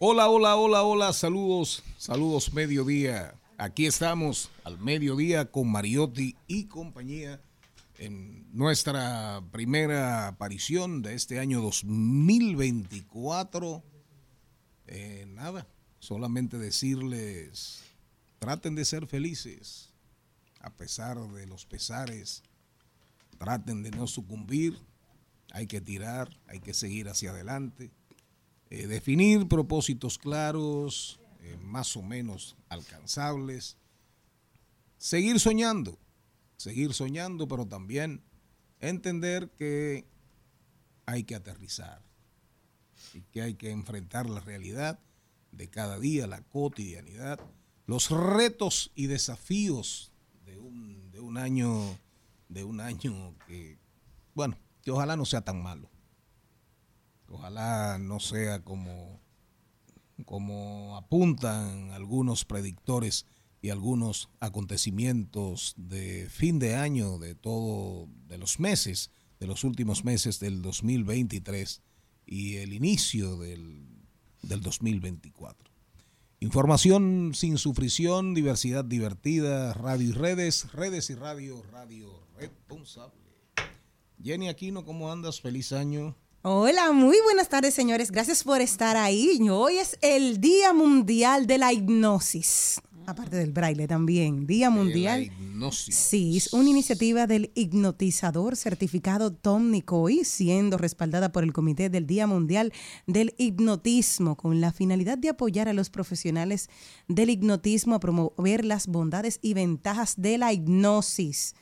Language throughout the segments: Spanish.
Hola, hola, hola, hola, saludos, saludos mediodía. Aquí estamos al mediodía con Mariotti y compañía en nuestra primera aparición de este año 2024. Eh, nada, solamente decirles, traten de ser felices a pesar de los pesares, traten de no sucumbir, hay que tirar, hay que seguir hacia adelante, eh, definir propósitos claros, eh, más o menos alcanzables, seguir soñando, seguir soñando, pero también entender que hay que aterrizar y que hay que enfrentar la realidad de cada día, la cotidianidad, los retos y desafíos de un, año, de un año que, bueno, que ojalá no sea tan malo. Ojalá no sea como, como apuntan algunos predictores y algunos acontecimientos de fin de año, de todo, de los meses, de los últimos meses del 2023 y el inicio del, del 2024. Información sin sufrición, diversidad divertida, radio y redes, redes y radio, radio responsable. Jenny Aquino, ¿cómo andas? Feliz año. Hola, muy buenas tardes señores, gracias por estar ahí. Hoy es el Día Mundial de la Hipnosis, aparte del braille también, Día Mundial. La hipnosis. Sí, es una iniciativa del hipnotizador certificado Tom Nicoy, siendo respaldada por el Comité del Día Mundial del Hipnotismo, con la finalidad de apoyar a los profesionales del hipnotismo a promover las bondades y ventajas de la hipnosis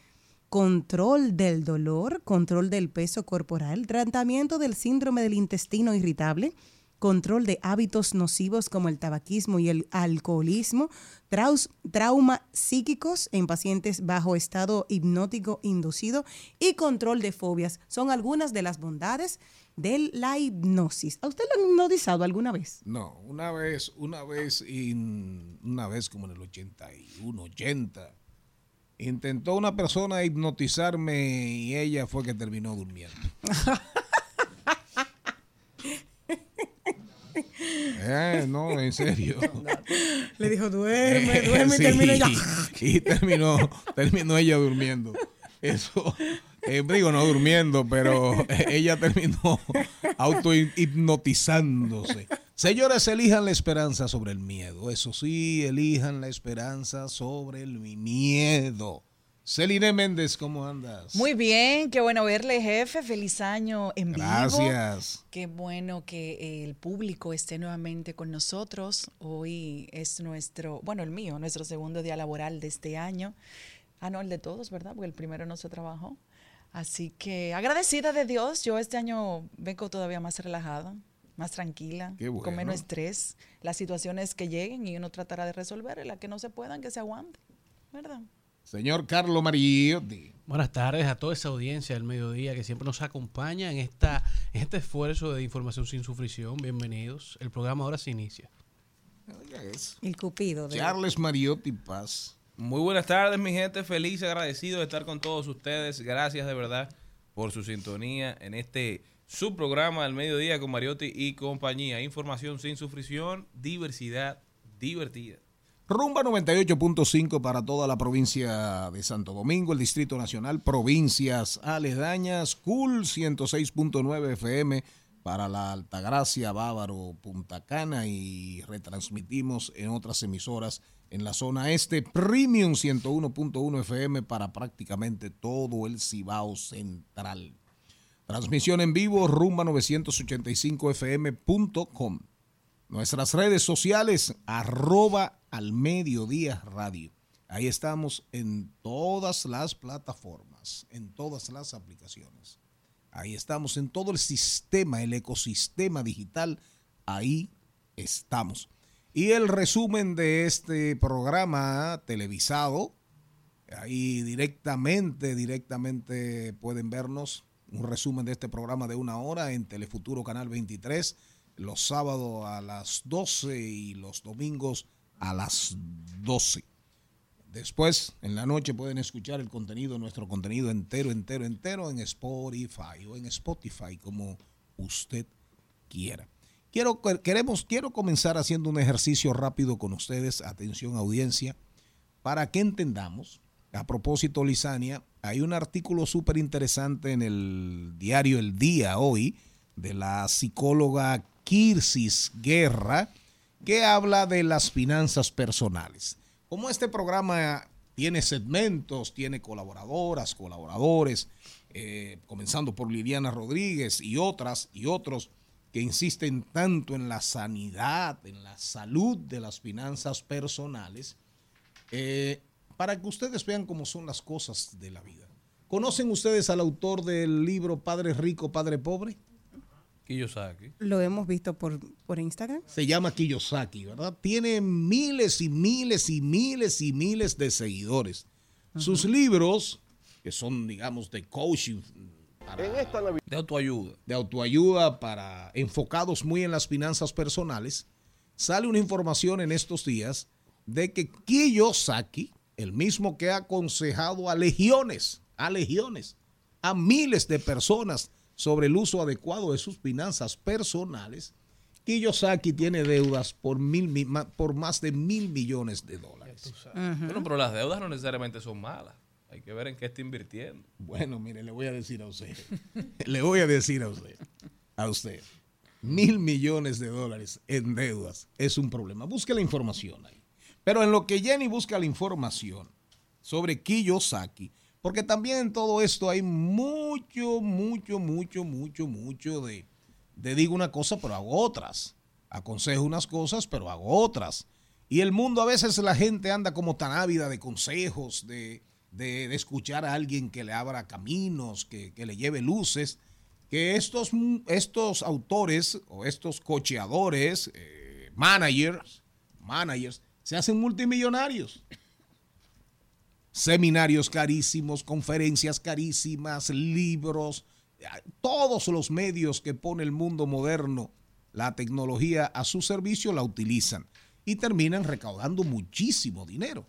control del dolor, control del peso corporal, tratamiento del síndrome del intestino irritable, control de hábitos nocivos como el tabaquismo y el alcoholismo, traus, trauma psíquicos en pacientes bajo estado hipnótico inducido y control de fobias. Son algunas de las bondades de la hipnosis. ¿A usted lo han hipnotizado alguna vez? No, una vez, una vez, una vez como en el 81, 80, intentó una persona hipnotizarme y ella fue que terminó durmiendo. Eh, no, en serio. Le dijo, duerme, duerme y Sí, termina ya. Y terminó, terminó ella durmiendo. Eso, eh, digo, no durmiendo, pero ella terminó auto hipnotizándose. Señores, elijan la esperanza sobre el miedo. Eso sí, elijan la esperanza sobre el miedo. Celine Méndez, ¿cómo andas? Muy bien, qué bueno verle, jefe. Feliz año en vivo. Gracias. Qué bueno que el público esté nuevamente con nosotros. Hoy es nuestro, bueno, el mío, nuestro segundo día laboral de este año. Ah, no, el de todos, ¿verdad? Porque el primero no se trabajó. Así que agradecida de Dios, yo este año vengo todavía más relajada, más tranquila, Qué bueno. con menos estrés. Las situaciones que lleguen y uno tratará de resolver, y las que no se puedan, que se aguante, ¿verdad? Señor Carlos Mariotti. Buenas tardes a toda esa audiencia del mediodía que siempre nos acompaña en, esta, en este esfuerzo de información sin sufrición. Bienvenidos. El programa ahora se inicia. Oiga eso. El cupido. de- Charles Mariotti Paz. Muy buenas tardes, mi gente. Feliz, agradecido de estar con todos ustedes. Gracias de verdad por su sintonía en este subprograma del mediodía con Mariotti y compañía. Información sin sufrición, diversidad divertida. Rumba 98.5 para toda la provincia de Santo Domingo, el Distrito Nacional, provincias aledañas, Cool 106.9 FM para la Altagracia, Bávaro, Punta Cana y retransmitimos en otras emisoras en la zona este, Premium 101.1 FM para prácticamente todo el Cibao Central. Transmisión en vivo, rumba985fm.com. Nuestras redes sociales, arroba al mediodía radio. Ahí estamos en todas las plataformas, en todas las aplicaciones. Ahí estamos en todo el sistema, el ecosistema digital. Ahí estamos. Y el resumen de este programa televisado, ahí directamente, directamente pueden vernos un resumen de este programa de una hora en Telefuturo Canal 23, los sábados a las 12 y los domingos a las 12. Después, en la noche, pueden escuchar el contenido, nuestro contenido entero, entero, entero en Spotify o en Spotify, como usted quiera. Quiero, queremos, quiero comenzar haciendo un ejercicio rápido con ustedes, atención audiencia, para que entendamos. A propósito, Lisania, hay un artículo súper interesante en el diario El Día hoy de la psicóloga Kirsis Guerra que habla de las finanzas personales. Como este programa tiene segmentos, tiene colaboradoras, colaboradores, eh, comenzando por Liliana Rodríguez y otras y otros que insisten tanto en la sanidad, en la salud de las finanzas personales, eh, para que ustedes vean cómo son las cosas de la vida. ¿Conocen ustedes al autor del libro Padre Rico, Padre Pobre? Kiyosaki. Lo hemos visto por, por Instagram. Se llama Kiyosaki, ¿verdad? Tiene miles y miles y miles y miles de seguidores. Sus libros, que son, digamos, de coaching, de autoayuda. De autoayuda para enfocados muy en las finanzas personales. Sale una información en estos días de que Kiyosaki, el mismo que ha aconsejado a legiones, a legiones, a miles de personas sobre el uso adecuado de sus finanzas personales, Kiyosaki tiene deudas por, mil, por más de mil millones de dólares. Bueno, pero las deudas no necesariamente son malas. Hay que ver en qué está invirtiendo. Bueno, mire, le voy a decir a usted. le voy a decir a usted. A usted. Mil millones de dólares en deudas es un problema. Busque la información ahí. Pero en lo que Jenny busca la información sobre Kiyosaki, porque también en todo esto hay mucho, mucho, mucho, mucho, mucho de, de digo una cosa, pero hago otras. Aconsejo unas cosas, pero hago otras. Y el mundo a veces la gente anda como tan ávida de consejos, de, de, escuchar a alguien que le abra caminos, que, le lleve luces, que estos, estos autores o estos cocheadores, eh, managers, managers, se hacen multimillonarios seminarios carísimos, conferencias carísimas, libros, todos los medios que pone el mundo moderno, la tecnología a su servicio la utilizan y terminan recaudando muchísimo dinero.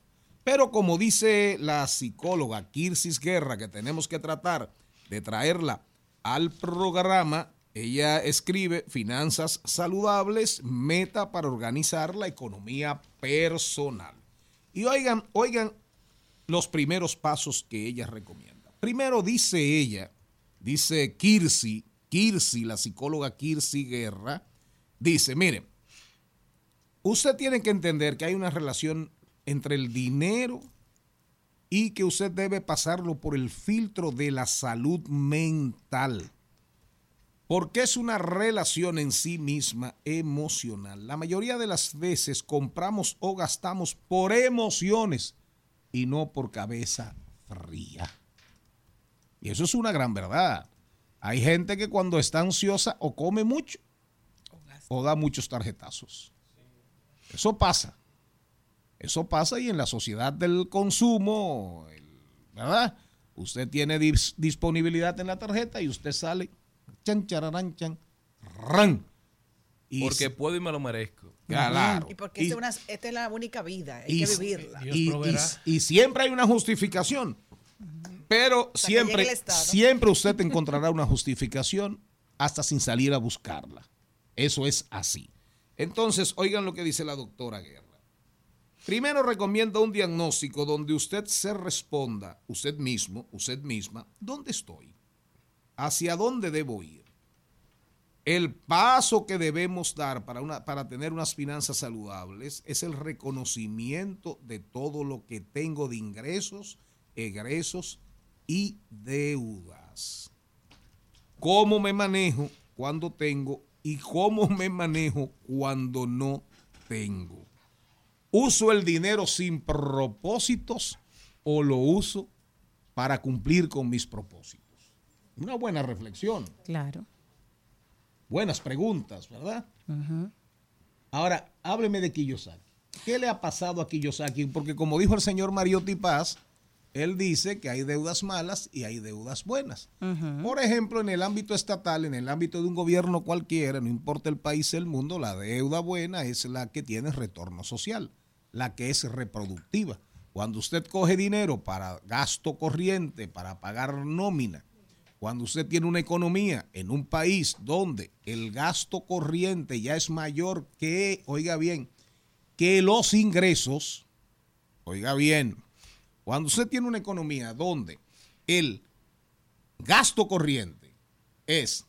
Pero como dice la psicóloga Kirsis Guerra, que tenemos que tratar de traerla al programa, ella escribe Finanzas Saludables, meta para organizar la economía personal. Y oigan, oigan los primeros pasos que ella recomienda. Primero dice ella, dice Kirsi, Kirsi, la psicóloga Kirsi Guerra, dice, miren, usted tiene que entender que hay una relación entre el dinero y que usted debe pasarlo por el filtro de la salud mental. Porque es una relación en sí misma emocional. La mayoría de las veces compramos o gastamos por emociones y no por cabeza fría. Y eso es una gran verdad. Hay gente que cuando está ansiosa o come mucho o da muchos tarjetazos. Eso pasa. Eso pasa y en la sociedad del consumo, ¿verdad? Usted tiene disponibilidad en la tarjeta y usted sale, chan, chararán, chan, ran. porque puedo y me lo merezco. Claro. Y porque esta, es la única vida, hay que vivirla. Y, siempre hay una justificación. Pero siempre, siempre usted encontrará una justificación hasta sin salir a buscarla. Eso es así. Entonces, oigan lo que dice la doctora Guerra. Primero recomienda un diagnóstico donde usted se responda, usted mismo, usted misma, ¿dónde estoy? ¿Hacia dónde debo ir? El paso que debemos dar para, una, para tener unas finanzas saludables es el reconocimiento de todo lo que tengo de ingresos, egresos y deudas. Cómo me manejo cuando tengo y cómo me manejo cuando no tengo. ¿Uso el dinero sin propósitos o lo uso para cumplir con mis propósitos? Una buena reflexión. Claro. Buenas preguntas, ¿verdad? Ahora, hábleme de Kiyosaki. ¿Qué le ha pasado a Kiyosaki? Porque como dijo el señor Mariotti Paz, él dice que hay deudas malas y hay deudas buenas. Por ejemplo, en el ámbito estatal, en el ámbito de un gobierno cualquiera, no importa el país, el mundo, la deuda buena es la que tiene retorno social, la que es reproductiva. Cuando usted coge dinero para gasto corriente, para pagar nómina, cuando usted tiene una economía en un país donde el gasto corriente ya es mayor que, oiga bien, que los ingresos, oiga bien, cuando usted tiene una economía donde el gasto corriente es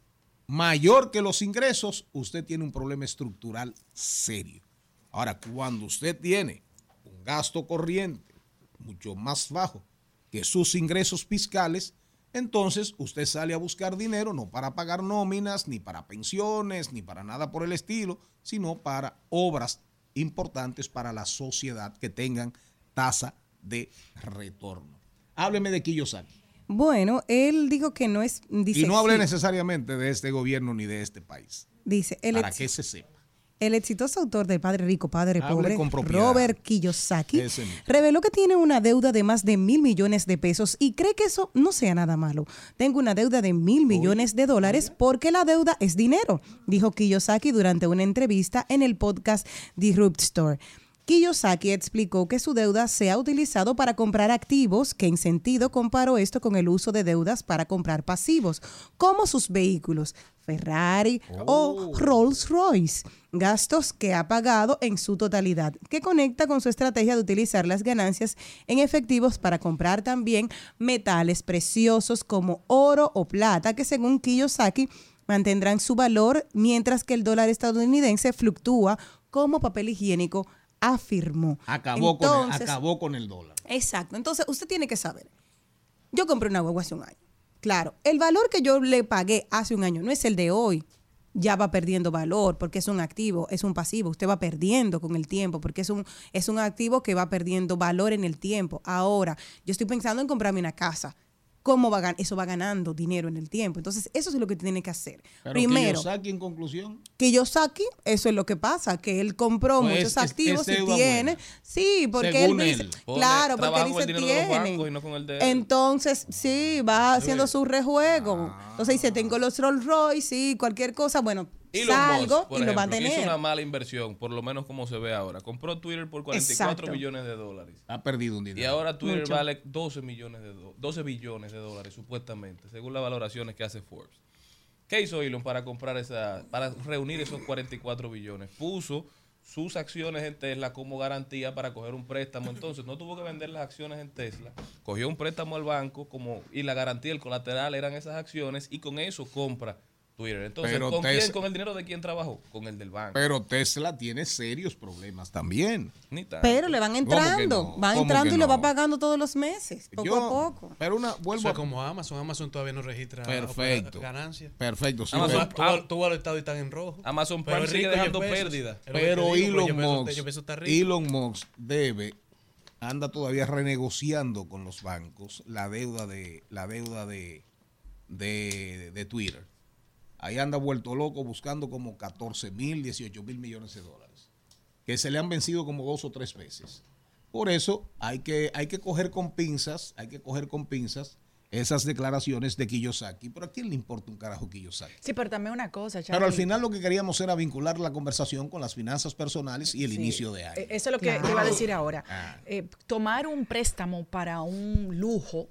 mayor que los ingresos, usted tiene un problema estructural serio. Ahora, cuando usted tiene un gasto corriente mucho más bajo que sus ingresos fiscales, entonces usted sale a buscar dinero no para pagar nóminas, ni para pensiones, ni para nada por el estilo, sino para obras importantes para la sociedad que tengan tasa de retorno. Hábleme de Kiyosaki. Bueno, él dijo que no es... Dice, y no hable sí, necesariamente de este gobierno ni de este país. Dice, el, Para ex- que se sepa. El exitoso autor de Padre Rico, Padre Hable Pobre. Robert Kiyosaki, reveló que tiene una deuda de más de mil millones de pesos y cree que eso no sea nada malo. Tengo una deuda de mil millones de dólares porque la deuda es dinero, dijo Kiyosaki durante una entrevista en el podcast Disrupt Store. Kiyosaki explicó que su deuda se ha utilizado para comprar activos, que en sentido comparó esto con el uso de deudas para comprar pasivos, como sus vehículos, Ferrari o Rolls Royce, gastos que ha pagado en su totalidad, que conecta con su estrategia de utilizar las ganancias en efectivos para comprar también metales preciosos como oro o plata, que según Kiyosaki mantendrán su valor mientras que el dólar estadounidense fluctúa como papel higiénico, afirmó. Acabó, con el, acabó con el dólar. Exacto. Entonces, usted tiene que saber. Yo compré una guagua hace un año. Claro, el valor que yo le pagué hace un año no es el de hoy. Ya va perdiendo valor porque es un activo, es un pasivo. Usted va perdiendo con el tiempo porque es un, es un activo que va perdiendo valor en el tiempo. Ahora, yo estoy pensando en comprarme una casa. ¿Cómo va, eso va ganando dinero en el tiempo? Entonces, eso es lo que tiene que hacer. Pero Primero, Kiyosaki, en conclusión, Kiyosaki, eso es lo que pasa, que él compró Pues muchos es- es activos y tiene. buena. Sí, porque Según él dice, él. Claro, porque él dice tiene. no. Entonces, sí, va haciendo su rejuego. Ah. Entonces dice, tengo los Rolls Royce, sí, cualquier cosa, bueno, Elon salgo Musk, por y lo va a ejemplo, tener. Hizo una mala inversión, por lo menos como se ve ahora. Compró Twitter por 44 Exacto. millones de dólares. ha perdido un dinero. Y ahora Twitter Mucho. vale 12 millones de do- 12 billones de dólares supuestamente, según las valoraciones que hace Forbes. ¿Qué hizo Elon para comprar esa para reunir esos 44 billones? Puso sus acciones en Tesla como garantía para coger un préstamo. Entonces, no tuvo que vender las acciones en Tesla. Cogió un préstamo al banco como y la garantía, el colateral eran esas acciones y con eso compra Twitter. Entonces, Pero ¿con, quién, ¿con el dinero de quién trabajó? Con el del banco. Pero Tesla tiene serios problemas también. Ni tanto. Pero le van ¿Cómo que entrando, no? van ¿Cómo entrando y lo va pagando todos los meses, poco Yo- a poco. Pero una, vuelvo a, como Amazon. Amazon todavía no registra Perfecto. ganancias. Perfecto, sí, Amazon- pero- Tú, alertado y están en rojo. Amazon Pero Prime sigue dejando pérdidas. Pero Elon Musk, rico. Elon Musk debe, anda todavía renegociando con los bancos la deuda de, la deuda de, de, de Twitter. Ahí anda vuelto loco buscando como 14 mil, 18 mil millones de dólares. Que se le han vencido como dos o tres veces. Por eso hay que, hay que coger con pinzas, hay que coger con pinzas esas declaraciones de Kiyosaki. Pero a quién le importa un carajo Kiyosaki? Sí, pero también una cosa, Pero al Charlie. final lo que queríamos era vincular la conversación con las finanzas personales y el Sí, inicio de año. eh, Eso es lo que Claro. te iba a decir ahora. Ah. Eh, tomar un préstamo para un lujo,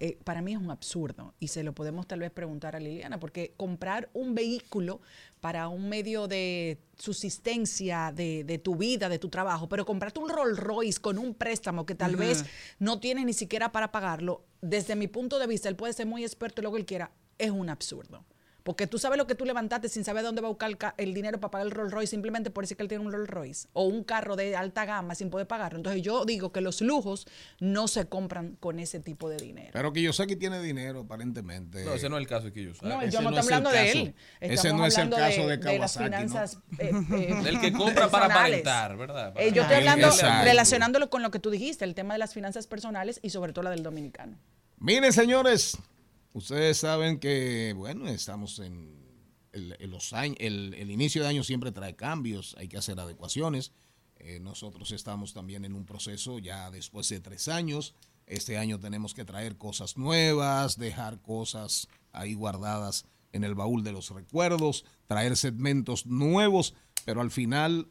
eh, para mí es un absurdo. Y se lo podemos tal vez preguntar a Liliana, porque comprar un vehículo para un medio de subsistencia de, de tu vida, de tu trabajo, pero comprarte un Rolls Royce con un préstamo que tal vez no tienes ni siquiera para pagarlo, desde mi punto de vista, él puede ser muy experto en lo que él quiera, es un absurdo. Porque tú sabes lo que tú levantaste sin saber dónde va a buscar el, dinero para pagar el Rolls Royce simplemente por decir que él tiene un Rolls Royce o un carro de alta gama sin poder pagarlo. Entonces yo digo que los lujos no se compran con ese tipo de dinero. Pero que yo sé que tiene dinero, aparentemente. No, ese no es el caso que yo No, ese yo no no estoy hablando de él. Ese Estamos no es el caso de las Kawasaki, ¿no? finanzas eh, eh, Del que compra para aparentar, ¿verdad? Para- Eh, yo estoy hablando, exacto. relacionándolo con lo que tú dijiste, el tema de las finanzas personales y sobre todo la del dominicano. Miren, señores, ustedes saben que, bueno, estamos en, el, los años, el, el inicio de año siempre trae cambios, hay que hacer adecuaciones. Eh, nosotros estamos también en un proceso ya después de tres años. Este año tenemos que traer cosas nuevas, dejar cosas ahí guardadas en el baúl de los recuerdos, traer segmentos nuevos, pero al final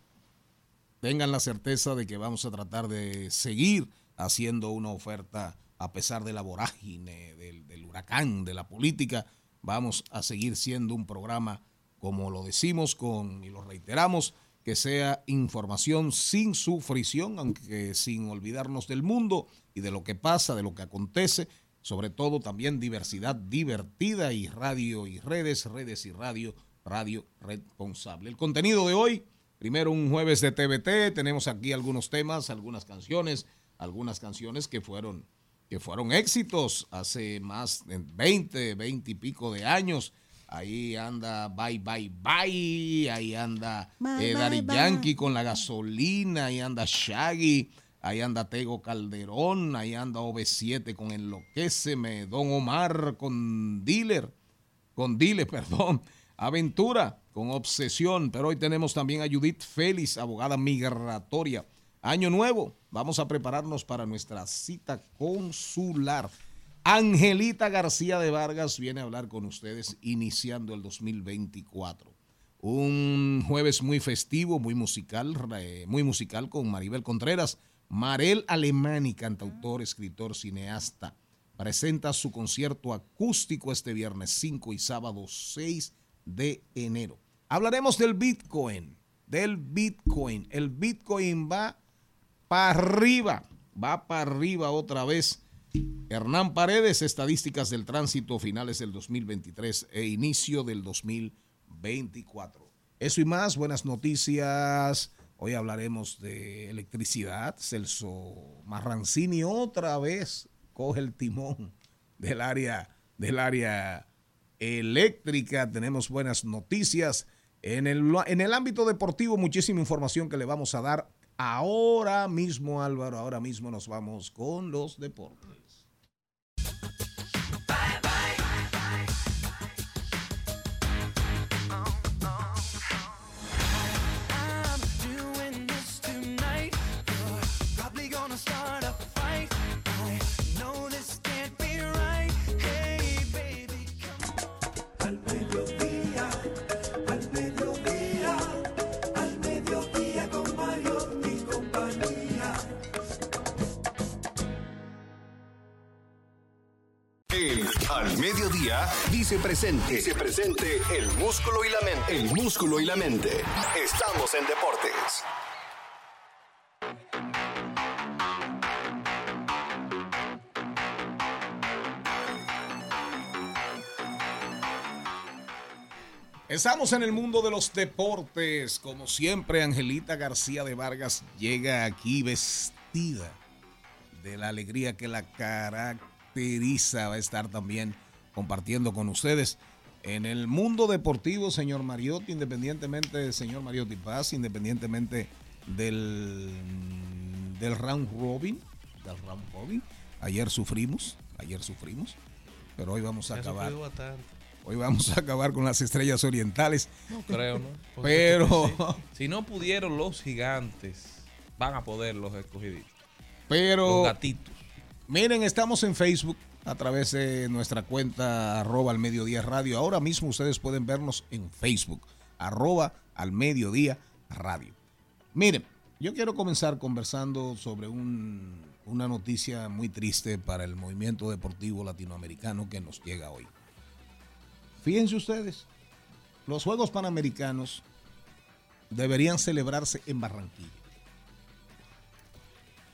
tengan la certeza de que vamos a tratar de seguir haciendo una oferta a pesar de la vorágine, del, huracán, de la política. Vamos a seguir siendo un programa, como lo decimos con, y lo reiteramos, que sea información sin sufrición, aunque sin olvidarnos del mundo y de lo que pasa, de lo que acontece, sobre todo también diversidad divertida y radio y redes, redes y radio, radio responsable. El contenido de hoy, primero un jueves de TVT, tenemos aquí algunos temas, algunas canciones, algunas canciones que fueron, que fueron éxitos hace más de 20, 20 y pico de años. Ahí anda Bye Bye Bye, ahí anda Bye, eh, bye, Daddy bye. Yankee con la gasolina, ahí anda Shaggy, ahí anda Tego Calderón, ahí anda OV7 con Enloquéceme, Don Omar con Dealer, con Dile, perdón, Aventura con Obsesión, pero hoy tenemos también a Judith Félix, abogada migratoria. Año nuevo, vamos a prepararnos para nuestra cita consular. Angelita García de Vargas viene a hablar con ustedes iniciando el 2024. Un jueves muy festivo, muy musical, muy musical con Maribel Contreras. Marel Alemani, cantautor, escritor, cineasta, presenta su concierto acústico este viernes 5 y sábado 6 de enero. Hablaremos del Bitcoin, del Bitcoin. El Bitcoin va para arriba, va para arriba otra vez. Hernán Paredes, estadísticas del tránsito finales del 2023 e inicio del 2024. Eso y más, buenas noticias. Hoy hablaremos de electricidad. Celso Marrancini otra vez coge el timón del área, del área eléctrica. Tenemos buenas noticias. En el, en el ámbito deportivo, muchísima información que le vamos a dar ahora mismo, Álvaro. Ahora mismo nos vamos con los deportes. Dice presente. Dice presente el músculo y la mente. El músculo y la mente. Estamos en deportes. Estamos en el mundo de los deportes. Como siempre, Angelita García de Vargas llega aquí vestida de la alegría que la caracteriza. Va a estar también compartiendo con ustedes. En el mundo deportivo, señor Mariotti, independientemente, señor Mariotti Paz, independientemente del, del round robin, del round robin, ayer sufrimos, ayer sufrimos, pero hoy vamos a acabar. Hoy vamos a acabar con las estrellas orientales. No creo, ¿no? Pero, Si no pudieron los gigantes, van a poder los escogiditos. Los pero, gatitos. miren, estamos en Facebook a través de nuestra cuenta arroba al mediodía radio. Ahora mismo ustedes pueden vernos en Facebook, arroba al mediodía radio. Miren, yo quiero comenzar conversando sobre un- una noticia muy triste para el movimiento deportivo latinoamericano que nos llega hoy. Fíjense ustedes, los Juegos Panamericanos deberían celebrarse en Barranquilla.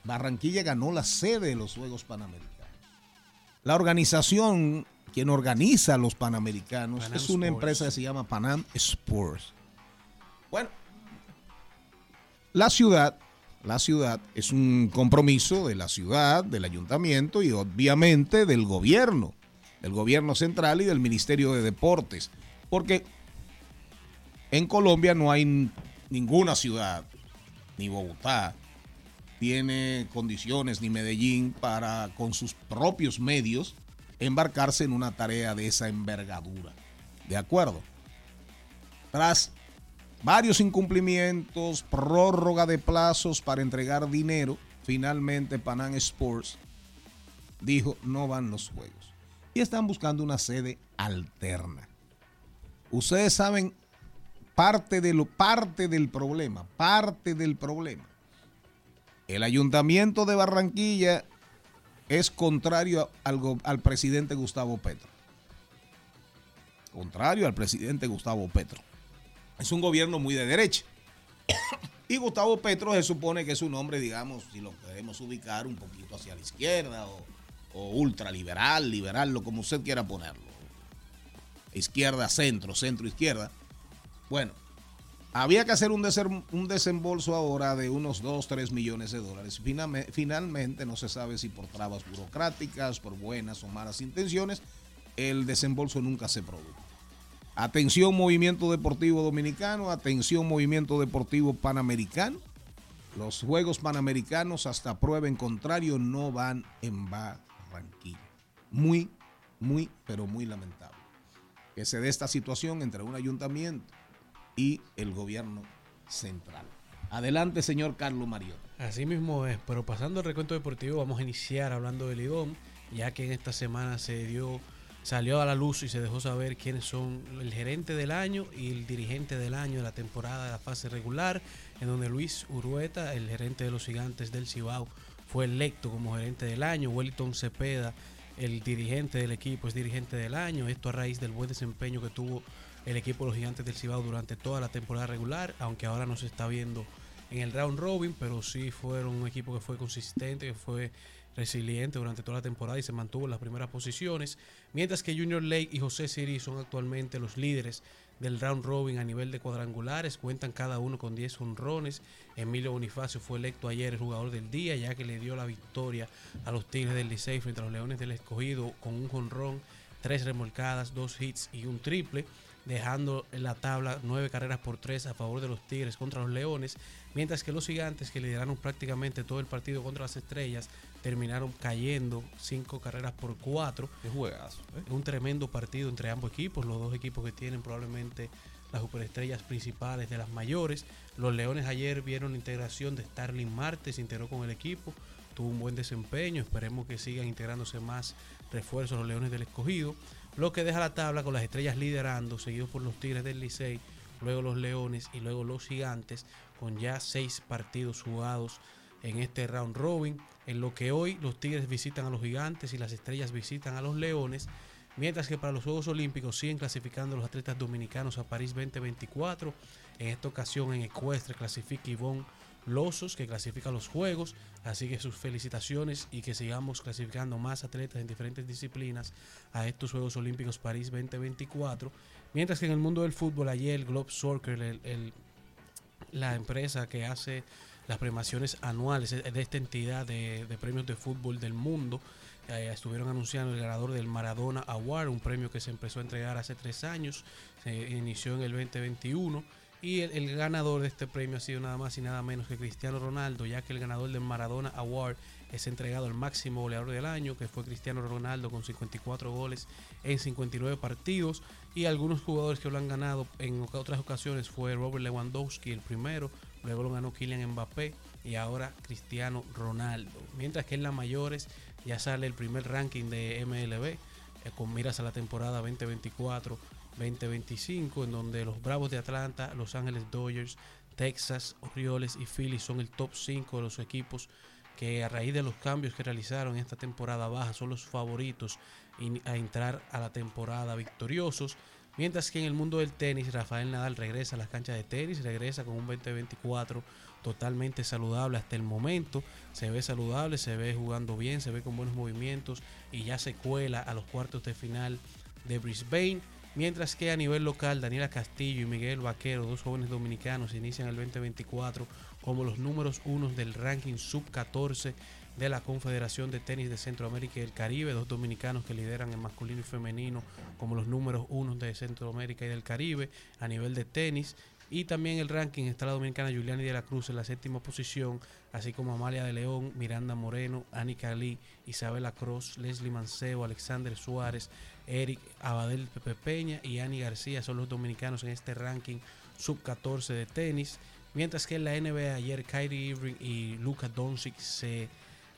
Barranquilla ganó la sede de los Juegos Panamericanos. La organización quien organiza los Panamericanos, Panam es una Sports. empresa que se llama Panam Sports. Bueno, la ciudad, la ciudad es un compromiso de la ciudad, del ayuntamiento y obviamente del gobierno, del gobierno central y del Ministerio de Deportes, porque en Colombia no hay ninguna ciudad, ni Bogotá, tiene condiciones, ni Medellín, para con sus propios medios embarcarse en una tarea de esa envergadura. ¿De acuerdo? Tras varios incumplimientos, prórroga de plazos para entregar dinero, finalmente Panam Sports dijo no van los juegos. Y están buscando una sede alterna. Ustedes saben parte, de lo, parte del problema, parte del problema. El ayuntamiento de Barranquilla es contrario al, presidente Gustavo Petro. Contrario al presidente Gustavo Petro. Es un gobierno muy de derecha. Y Gustavo Petro se supone que es un hombre, digamos, si lo queremos ubicar un poquito hacia la izquierda o, o ultraliberal, liberal, lo como usted quiera ponerlo. Izquierda, centro, centro, izquierda. Bueno, había que hacer un, desembolso ahora de unos 2, 3 millones de dólares. Finalme- finalmente, no se sabe si por trabas burocráticas, por buenas o malas intenciones, el desembolso nunca se produjo. Atención Movimiento Deportivo Dominicano, atención Movimiento Deportivo Panamericano. Los Juegos Panamericanos hasta prueba en contrario no van en Barranquilla. Muy, muy, pero muy lamentable que se dé esta situación entre un ayuntamiento y el gobierno central. Adelante, señor Carlos Mariota. Así mismo es, pero pasando al recuento deportivo, vamos a iniciar hablando de Lidón, ya que en esta semana se dio, salió a la luz y se dejó saber quiénes son el gerente del año y el dirigente del año de la temporada de la fase regular, en donde Luis Urueta, el gerente de los gigantes del Cibao, fue electo como gerente del año, Wellington Cepeda, el dirigente del equipo, es dirigente del año, esto a raíz del buen desempeño que tuvo el equipo de los gigantes del Cibao durante toda la temporada regular, aunque ahora no se está viendo en el round robin, pero sí fueron un equipo que fue consistente, que fue resiliente durante toda la temporada y se mantuvo en las primeras posiciones, mientras que Junior Lake y José Siri son actualmente los líderes del round robin a nivel de cuadrangulares, cuentan cada uno con 10 honrones. Emilio Bonifacio fue electo ayer el jugador del día, ya que le dio la victoria a los Tigres del Licey frente a los Leones del Escogido con un honrón, tres remolcadas, dos hits y un triple dejando en la tabla nueve carreras por tres a favor de los Tigres contra los Leones, mientras que los Gigantes, que lideraron prácticamente todo el partido contra las Estrellas, terminaron cayendo cinco carreras por cuatro. Qué juegazo. ¿eh? Un tremendo partido entre ambos equipos, los dos equipos que tienen probablemente las superestrellas principales de las mayores. Los Leones ayer vieron la integración de Starling Marte, se integró con el equipo, tuvo un buen desempeño, esperemos que sigan integrándose más refuerzos los Leones del Escogido, lo que deja la tabla con las estrellas liderando, seguidos por los Tigres del Licey, luego los Leones y luego los Gigantes, con ya seis partidos jugados en este round robin, en lo que hoy los Tigres visitan a los Gigantes y las estrellas visitan a los Leones. Mientras que para los Juegos Olímpicos siguen clasificando los atletas dominicanos a París 2024. En esta ocasión en ecuestre clasifica Ivonne Losos, que clasifica los Juegos. Así que sus felicitaciones y que sigamos clasificando más atletas en diferentes disciplinas a estos Juegos Olímpicos París 2024. Mientras que en el mundo del fútbol, ayer el Globe Soccer, la empresa que hace las premiaciones anuales de esta entidad de, de premios de fútbol del mundo. eh, estuvieron anunciando el ganador del Maradona Award, un premio que se empezó a entregar hace tres años, se inició en el 2021. Y el, ganador de este premio ha sido nada más y nada menos que Cristiano Ronaldo, ya que el ganador del Maradona Award es entregado al máximo goleador del año, que fue Cristiano Ronaldo con 54 goles en 59 partidos. Y algunos jugadores que lo han ganado en otras ocasiones fue Robert Lewandowski, el primero, luego lo ganó Kylian Mbappé y ahora Cristiano Ronaldo. Mientras que en las mayores ya sale el primer ranking de MLB eh, con miras a la temporada 2024-2025, en donde los Bravos de Atlanta, Los Ángeles Dodgers, Texas, Orioles y Phillies son el top 5 de los equipos que a raíz de los cambios que realizaron en esta temporada baja son los favoritos a entrar a la temporada victoriosos. Mientras que en el mundo del tenis, Rafael Nadal regresa a las canchas de tenis, regresa con un 2024 totalmente saludable hasta el momento. Se ve saludable, se ve jugando bien, se ve con buenos movimientos y ya se cuela a los cuartos de final de Brisbane. Mientras que a nivel local, Daniela Castillo y Miguel Vaquero, dos jóvenes dominicanos, inician el 2024 como los números uno del ranking sub-14 de la Confederación de Tenis de Centroamérica y el Caribe, dos dominicanos que lideran en masculino y femenino como los números uno de Centroamérica y del Caribe a nivel de tenis. Y también el ranking está la dominicana Juliani de la Cruz en la séptima posición, así como Amalia de León, Miranda Moreno, Anika Lee, Isabela Cross, Leslie Mancebo, Alexander Suárez, Eric Abadel Pepe Peña y Ani García son los dominicanos en este ranking sub-14 de tenis. Mientras que en la NBA ayer Kyrie Irving y Luka Doncic se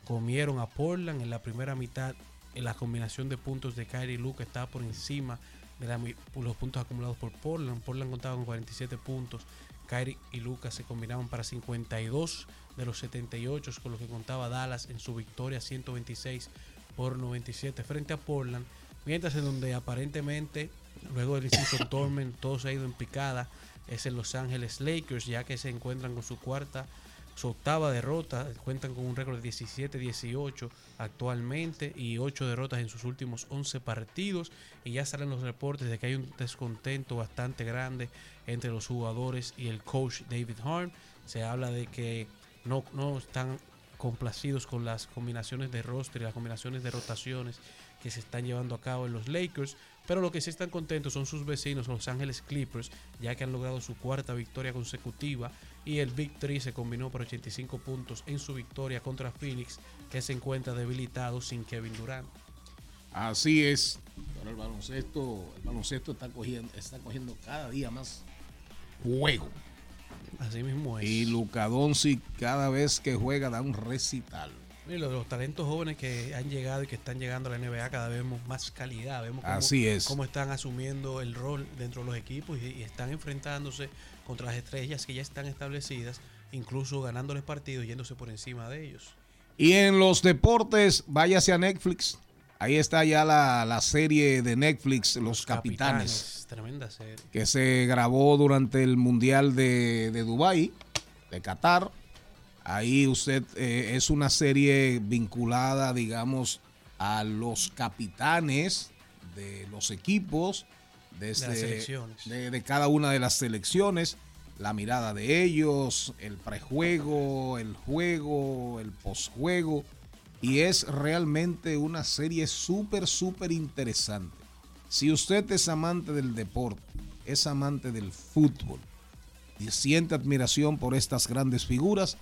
comieron a Portland en la primera mitad. La combinación de puntos de Kyrie y Luka estaba por encima de los puntos acumulados por Portland. Portland contaba con 47 puntos. Kyrie y Lucas se combinaban para 52 de los 78 con los que contaba Dallas en su victoria 126 por 97 frente a Portland. Mientras en donde aparentemente luego del inciso Torment todo se ha ido en picada es en Los Ángeles Lakers ya que se encuentran con su cuarta su octava derrota, cuentan con un récord de 17-18 actualmente y 8 derrotas en sus últimos 11 partidos y ya salen los reportes de que hay un descontento bastante grande entre los jugadores y el coach David Harm. Se habla de que no, no están complacidos con las combinaciones de roster y las combinaciones de rotaciones que se están llevando a cabo en los Lakers, pero lo que sí están contentos son sus vecinos, Los Ángeles Clippers, ya que han logrado su cuarta victoria consecutiva y el Big 3 se combinó por 85 puntos en su victoria contra Phoenix, que se encuentra debilitado sin Kevin Durant. Así es. Pero el baloncesto, el baloncesto está cogiendo, está cogiendo cada día más juego. Así mismo es. Y Luka Doncic cada vez que juega da un recital. Y los, los talentos jóvenes que han llegado y que están llegando a la NBA cada vez vemos más calidad, vemos cómo, Así es. cómo están asumiendo el rol dentro de los equipos y, y están enfrentándose contra las estrellas que ya están establecidas, incluso ganándoles partidos, yéndose por encima de ellos. Y en los deportes, váyase a Netflix. Ahí está ya la, la serie de Netflix, Los, Capitanes, Tremenda serie. que se grabó durante el Mundial de, de Dubái, de Qatar. Ahí usted eh, es una serie vinculada, digamos, a los capitanes de los equipos, desde, de, de cada una de las selecciones, la mirada de ellos, el prejuego, el juego, el posjuego. Y es realmente una serie súper, súper interesante. Si usted es amante del deporte, es amante del fútbol y siente admiración por estas grandes figuras,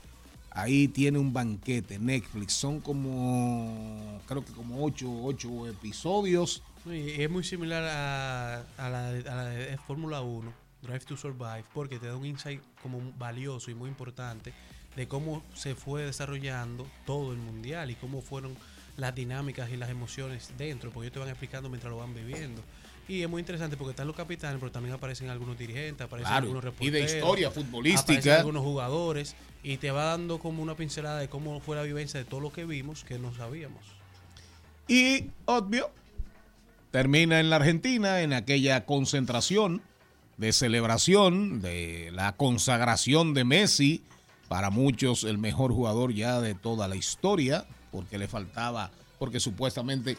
ahí tiene un banquete. Netflix son como, creo que como ocho, ocho episodios. Es muy similar a, a la, de- a la de Fórmula 1, Drive to Survive, porque te da un insight como valioso y muy importante de cómo se fue desarrollando todo el mundial y cómo fueron las dinámicas y las emociones dentro, porque ellos te van explicando mientras lo van viviendo. Y es muy interesante porque están los capitanes, pero también aparecen algunos dirigentes, aparecen Claro, algunos y de reporteros, historia aparecen futbolística. algunos jugadores y te va dando como una pincelada de cómo fue la vivencia de todo lo que vimos que no sabíamos. Y obvio, termina en la Argentina en aquella concentración de celebración de la consagración de Messi, para muchos el mejor jugador ya de toda la historia, porque le faltaba, porque supuestamente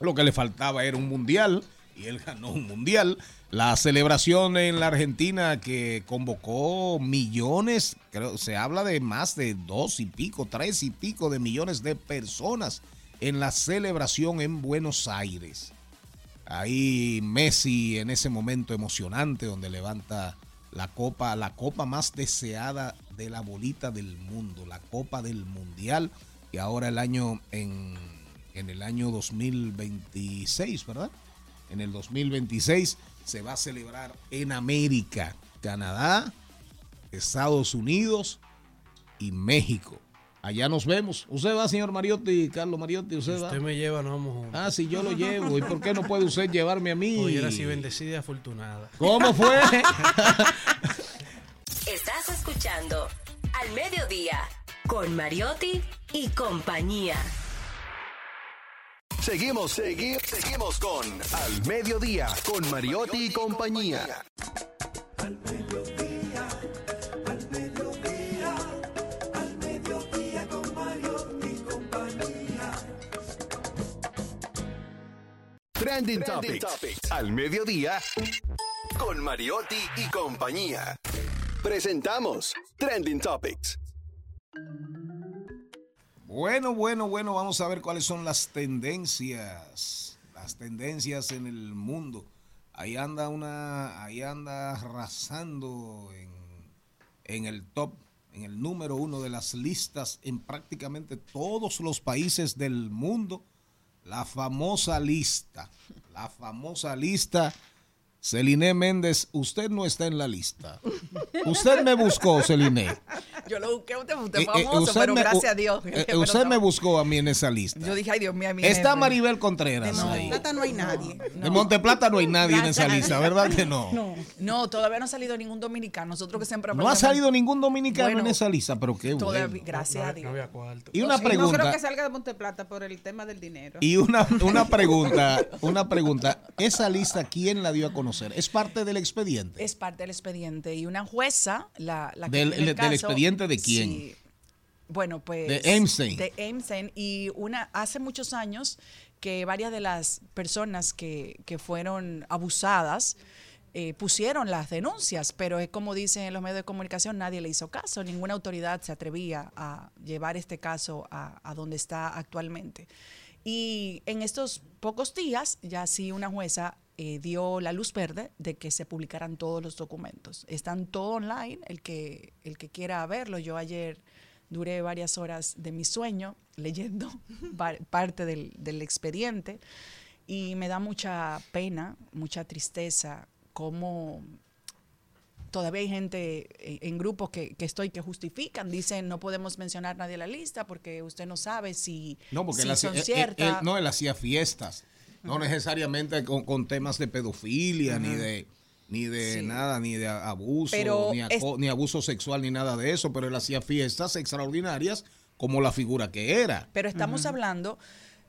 lo que le faltaba era un mundial y él ganó un mundial. La celebración en la Argentina que convocó millones, creo, se habla de más de dos y pico, tres y pico de millones de personas en la celebración en Buenos Aires. Ahí Messi en ese momento emocionante donde levanta la copa, la copa más deseada de la bolita del mundo, la copa del mundial, y ahora el año en, en el año 2026, ¿verdad? En el 2026 se va a celebrar en América, Canadá, Estados Unidos y México. Allá nos vemos. Usted va, señor Mariotti, Carlos Mariotti, usted va. Usted me lleva, no vamos juntos. Ah, sí, yo lo llevo. ¿Y por qué no puede usted llevarme a mí? Hoy era así bendecida y afortunada. ¿Cómo fue? Estás escuchando Al Mediodía con Mariotti y compañía. Seguimos, seguimos, seguimos con Al Mediodía, con Mariotti, Mariotti y compañía. Al mediodía, al mediodía, al mediodía con Mariotti y compañía. Trending, Trending Topics. Topics. Al mediodía, con Mariotti y compañía. Presentamos Trending Topics. Bueno, bueno, bueno, vamos a ver cuáles son las tendencias. Las tendencias en el mundo. Ahí anda una, ahí anda arrasando en, en el top, en el número uno de las listas en prácticamente todos los países del mundo. La famosa lista. La famosa lista. Celine Méndez, usted no está en la lista. Usted me buscó, Celine. Yo lo busqué, usted, usted Eh, eh, famoso, usted pero me- gracias a Dios. eh, usted me no. buscó a mí en esa lista. Yo dije, ay Dios mío, a mi Está. Maribel Contreras En ahí. Monteplata no hay nadie. En Monteplata no hay nadie en esa lista, ¿verdad que no? No, No, todavía no ha salido ningún dominicano. Nosotros que siempre ha hablamos- salido ningún dominicano Bueno, en esa lista, pero qué Todavía, bueno. gracias a No Dios. había cuarto. Y una No creo pregunta, que salga de Monteplata por el tema del dinero. y una, una pregunta, una pregunta. ¿Esa lista quién la dio a conocer? ¿Es parte del expediente? Es parte del expediente. Y una jueza, la, la que Del- el del expediente de quién? Sí. Bueno, pues. De Epstein. De Epstein. Y una, hace muchos años que varias de las personas que, que fueron abusadas eh, pusieron las denuncias, pero es como dicen en los medios de comunicación, nadie le hizo caso, ninguna autoridad se atrevía a llevar este caso a, a donde está actualmente. Y en estos pocos días, ya sí una jueza eh, dio la luz verde de que se publicaran todos los documentos. Están todo online, el que, el que quiera verlo. Yo ayer duré varias horas de mi sueño leyendo pa- parte del, del expediente y me da mucha pena, mucha tristeza, cómo todavía hay gente eh, en grupos que, que estoy que justifican, dicen no podemos mencionar nadie en la lista porque usted no sabe si, No, porque si él hacía, son él- él- ciertas. él- no, él hacía fiestas, no necesariamente con, con temas de pedofilia, ni de ni de Sí. nada, ni de abuso, Pero ni, es- ni abuso sexual, ni nada de eso, pero él hacía fiestas extraordinarias como la figura que era. Pero estamos hablando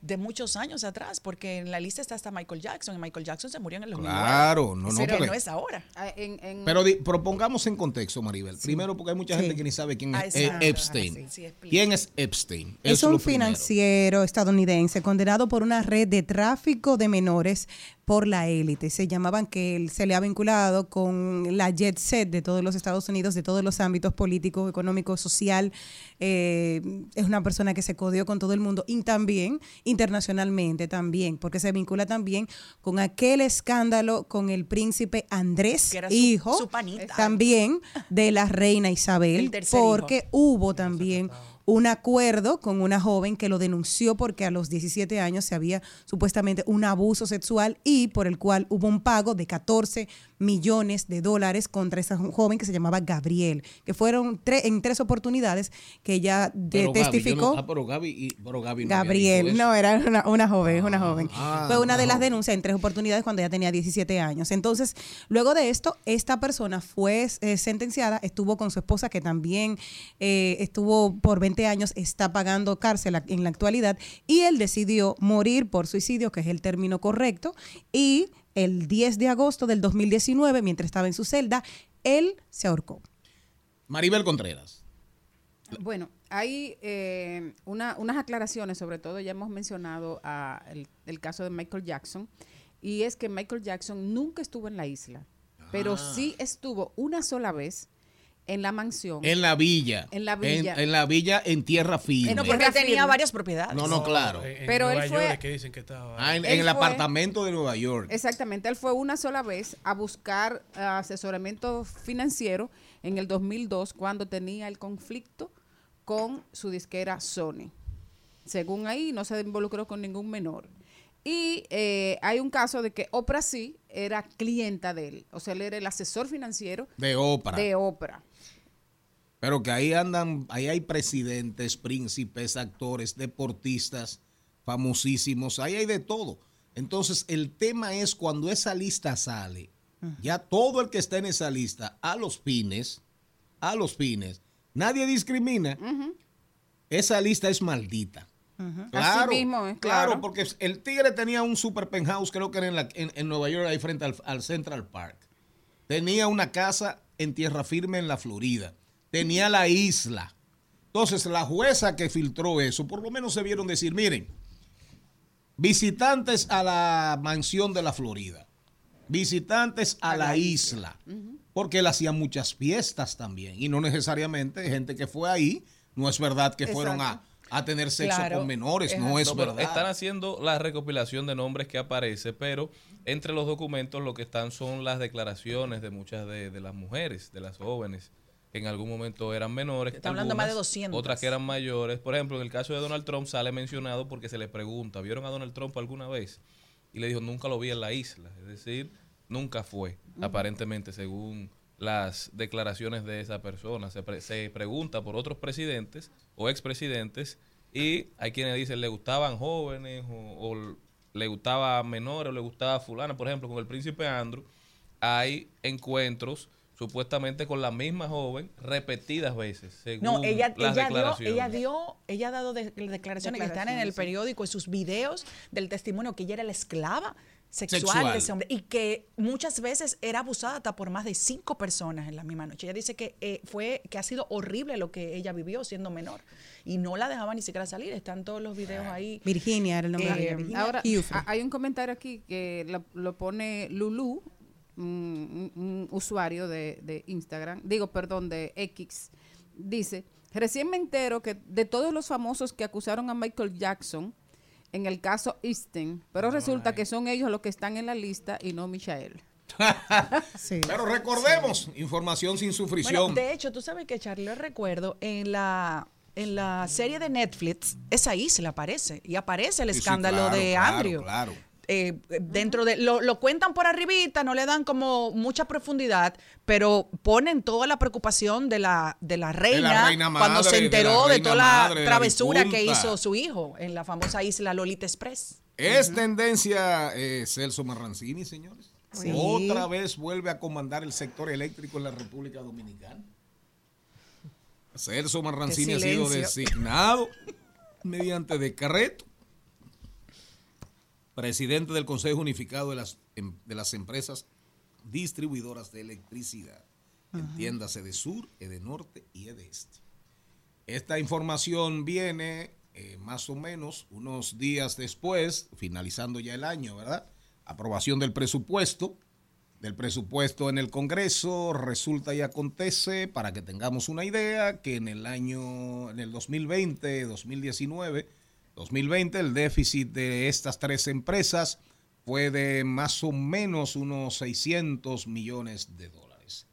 de muchos años atrás, porque en la lista está hasta Michael Jackson, y Michael Jackson se murió en el 2009. Claro, no, no, Pero porque- no es ahora. Ah, en- en- Pero di- propongamos en contexto, Maribel. Primero, porque hay mucha Sí. gente que ni sabe quién Ah, es exacto. Epstein. Sí, sí, explica. ¿Quién es Epstein? Es un primero. financiero estadounidense condenado por una red de tráfico de menores por la élite. Se llamaban que él se le ha vinculado con la jet set de todos los Estados Unidos, de todos los ámbitos político, económico, social. Eh, es una persona que se codió con todo el mundo y también internacionalmente también, porque se vincula también con aquel escándalo con el príncipe Andrés, Que era su- hijo, su también de la reina Isabel, hijo. porque hubo también un acuerdo con una joven que lo denunció porque a los 17 años se había supuestamente un abuso sexual y por el cual hubo un pago de 14 millones de dólares contra esa joven que se llamaba Gabriel, que fueron tre- en tres oportunidades que ella Gaby, testificó. no- ah, pero Gaby, y- pero Gaby no Gabriel, no, era una, una joven, una joven. ah, Fue una de las denuncias en tres oportunidades cuando ella tenía 17 años. Entonces, luego de esto, esta persona fue eh, sentenciada, estuvo con su esposa que también eh, estuvo por 20 años, está pagando cárcel en la actualidad, y él decidió morir por suicidio, que es el término correcto, y el 10 de agosto del 2019, mientras estaba en su celda, él se ahorcó. Maribel Contreras. Bueno, hay eh, una- unas aclaraciones, sobre todo ya hemos mencionado el, el caso de Michael Jackson, y es que Michael Jackson nunca estuvo en la isla, pero Ah. sí estuvo una sola vez en la mansión. En la villa. En la villa. En, en la villa en tierra firme. En No, porque tenía firme. varias propiedades. No, no, claro. En, en Pero Nueva él fue- York es que dicen que estaba. Ah, en, el fue- apartamento de Nueva York. Exactamente, él fue una sola vez a buscar ah, asesoramiento financiero en el 2002 cuando tenía el conflicto con su disquera Sony. Según ahí, no se involucró con ningún menor. Y eh, hay un caso de que Oprah sí era clienta de él, o sea, él era el asesor financiero De ópera. de Oprah. Pero que ahí andan, ahí hay presidentes, príncipes, actores, deportistas, famosísimos, ahí hay de todo. Entonces, el tema es cuando esa lista sale, ya todo el que está en esa lista, a los fines, a los fines, nadie discrimina. Esa lista es maldita. Claro, Así mismo es, claro, claro. porque el Tigre tenía un super penthouse, creo que era en, la- en- en Nueva York, ahí frente al, al Central Park. Tenía una casa en tierra firme en la Florida. Tenía la isla. Entonces, la jueza que filtró eso, por lo menos se vieron decir, miren, visitantes a la mansión de la Florida, visitantes a, la, isla, porque él hacía muchas fiestas también y no necesariamente gente que fue ahí, no es verdad que fueron a, a tener sexo Claro. con menores, no es No, verdad. Están haciendo la recopilación de nombres que aparece, pero entre los documentos lo que están son las declaraciones de muchas de, de las mujeres, de las jóvenes, que en algún momento eran menores. Está hablando más de algunas, 200. Otras que eran mayores. Por ejemplo, en el caso de Donald Trump sale mencionado porque se le pregunta, ¿vieron a Donald Trump alguna vez? Y le dijo, nunca lo vi en la isla. Es decir, nunca fue, aparentemente, según las declaraciones de esa persona. Se, pre- se pregunta por otros presidentes o expresidentes y hay quienes dicen le gustaban jóvenes o, o le gustaba menores o le gustaba fulana. Por ejemplo, con el príncipe Andrew hay encuentros supuestamente con la misma joven repetidas veces. Según No, ella, las ella dio, ella dio, ella ha dado de- declaraciones que están en el periódico, en sus videos del testimonio que ella era la esclava sexual, Sexual. de ese hombre y que muchas veces era abusada hasta por más de cinco personas en la misma noche. Ella dice que eh, fue que ha sido horrible lo que ella vivió siendo menor y no la dejaba ni siquiera salir. Están todos los videos ahí. Virginia era el nombre Eh, de ella. Virginia Ahora, hay un comentario aquí que lo, lo pone Lulu, un, usuario de, de Instagram, digo, perdón, de X. Dice, recién me entero que de todos los famosos que acusaron a Michael Jackson en el caso Easton, pero resulta que son ellos los que están en la lista y no Michael. Sí. Pero recordemos, información sin sufrición. Bueno, de hecho, tú sabes que Charlie, recuerdo en la en la serie de Netflix, esa isla aparece y aparece el Sí, sí, escándalo claro, de claro, Andrew. Claro. Eh, dentro de lo, lo cuentan por arribita, no le dan como mucha profundidad, pero ponen toda la preocupación de la de la reina, reina cuando madre, se de la enteró de, toda madre, la travesura que hizo su hijo en la famosa isla Lolita Express. Es tendencia eh, Celso Marrancini, señores. Sí. Otra vez vuelve a comandar el sector eléctrico en la República Dominicana. Celso Marrancini ha sido designado mediante decreto presidente del Consejo Unificado de las, em- de las Empresas Distribuidoras de Electricidad. Entiéndase de sur, e de norte y e de este. Esta información viene eh, más o menos unos días después, finalizando ya el año, ¿verdad? Aprobación del presupuesto. Del presupuesto en el Congreso resulta y acontece, para que tengamos una idea, que en el año, en el 2020, 2019, 2020, el déficit de estas tres empresas fue de más o menos unos 600 millones de dólares.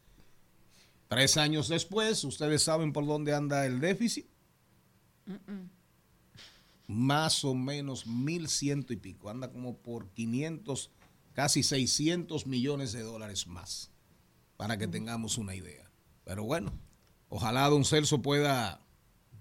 Tres años después, ¿ustedes saben por dónde anda el déficit? Más o menos mil ciento y pico. Anda como por 500, casi 600 millones de dólares más. Para que tengamos una idea. Pero bueno, ojalá don Celso pueda,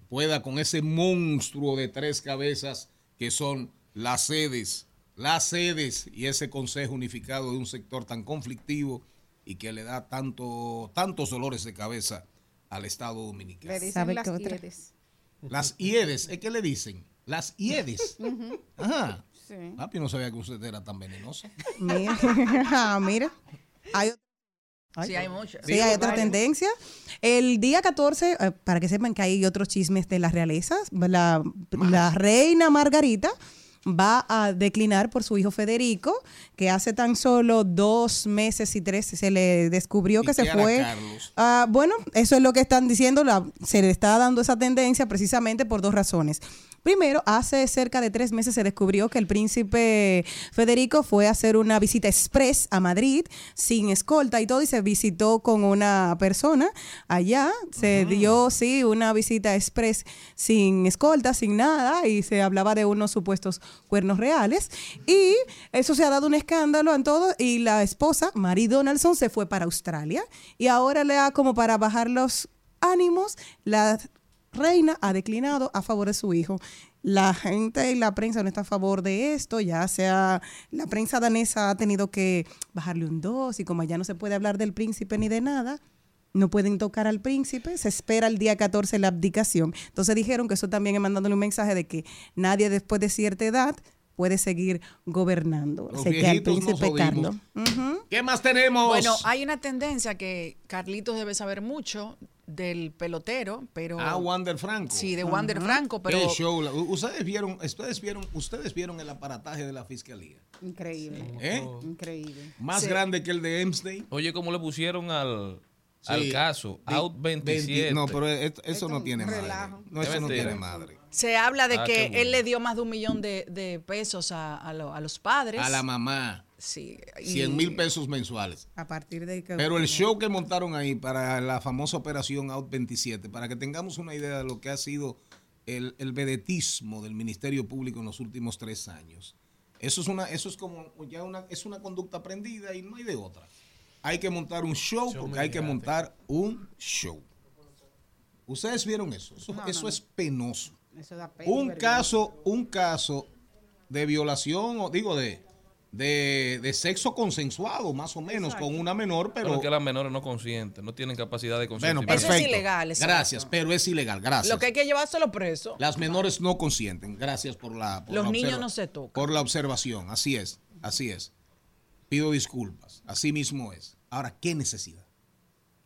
pueda con ese monstruo de tres cabezas que son las sedes, las sedes y ese consejo unificado de un sector tan conflictivo y que le da tanto, tantos dolores de cabeza al Estado dominicano. Le dicen ¿Sabe las? IEDES. Las IEDES, ¿es que le dicen? Las IEDES. Ajá. Sí. Papi, no sabía que usted era tan venenosa. Mira, Ah, mira. Hay, Ay. Sí, hay muchas. Sí, hay otra tendencia. El día 14, eh, para que sepan que hay otros chismes de las realezas, la, la reina Margarita va a declinar por su hijo Federico, que hace tan solo dos meses y tres se le descubrió ¿Y que se fue. Ah, bueno, eso es lo que están diciendo, la- se le está dando esa tendencia precisamente por dos razones. Primero, hace cerca de tres meses se descubrió que el príncipe Federico fue a hacer una visita express a Madrid sin escolta y todo y se visitó con una persona allá. Se dio, sí, una visita express sin escolta, sin nada y se hablaba de unos supuestos cuernos reales. Y eso se ha dado un escándalo en todo y la esposa, Mary Donaldson, se fue para Australia y ahora le da como para bajar los ánimos, la reina ha declinado a favor de su hijo. La gente y la prensa no está a favor de esto, ya sea la prensa danesa ha tenido que bajarle un dos y como ya no se puede hablar del príncipe ni de nada, no pueden tocar al príncipe, se espera el día 14 la abdicación. Entonces dijeron que eso también es mandándole un mensaje de que nadie después de cierta edad puede seguir gobernando. Los Se queda el príncipe Carlos. ¿Qué más tenemos? Bueno, hay una tendencia que Carlitos debe saber mucho. Del pelotero, pero Ah, Wander Franco. sí, de Wander Franco, pero Qué show. Ustedes vieron, ustedes vieron, ustedes vieron el aparataje de la fiscalía. Increíble. ¿Eh? Increíble. Más Sí. grande que el de Emstein. Oye, ¿cómo le pusieron al, Sí. al caso? Out 27. No, pero et- eso Esto no tiene madre. No, eso Es no tiene madre. se habla de Ah, que bueno. él le dio más de un millón de, de pesos a, a lo- a los padres. A la mamá, Sí, y- 100 mil pesos mensuales. A partir de que... Pero el show que montaron ahí para la famosa operación Out 27, para que tengamos una idea de lo que ha sido el, el vedetismo del Ministerio Público en los últimos tres años. Eso es una, eso es como ya una, es una conducta aprendida y no hay de otra. Hay que montar un show Show porque hay que montar un show. ¿Ustedes vieron eso? Eso, No, eso no, es penoso. Eso da pena Un vergüenza. caso, un caso de violación, o digo, de, de, de sexo consensuado, más o menos, con una menor, Pero pero... que las menores no consienten, no tienen capacidad de Bueno, consentimiento. Eso es perfecto. ilegal, eso. Gracias, pero es ilegal, gracias. Lo que hay que llevárselo preso. Las menores no consienten. Gracias por la. por Los la niños no se tocan. Por la observación. Así es, así es. Pido disculpas. Así mismo es. Ahora, ¿qué necesidad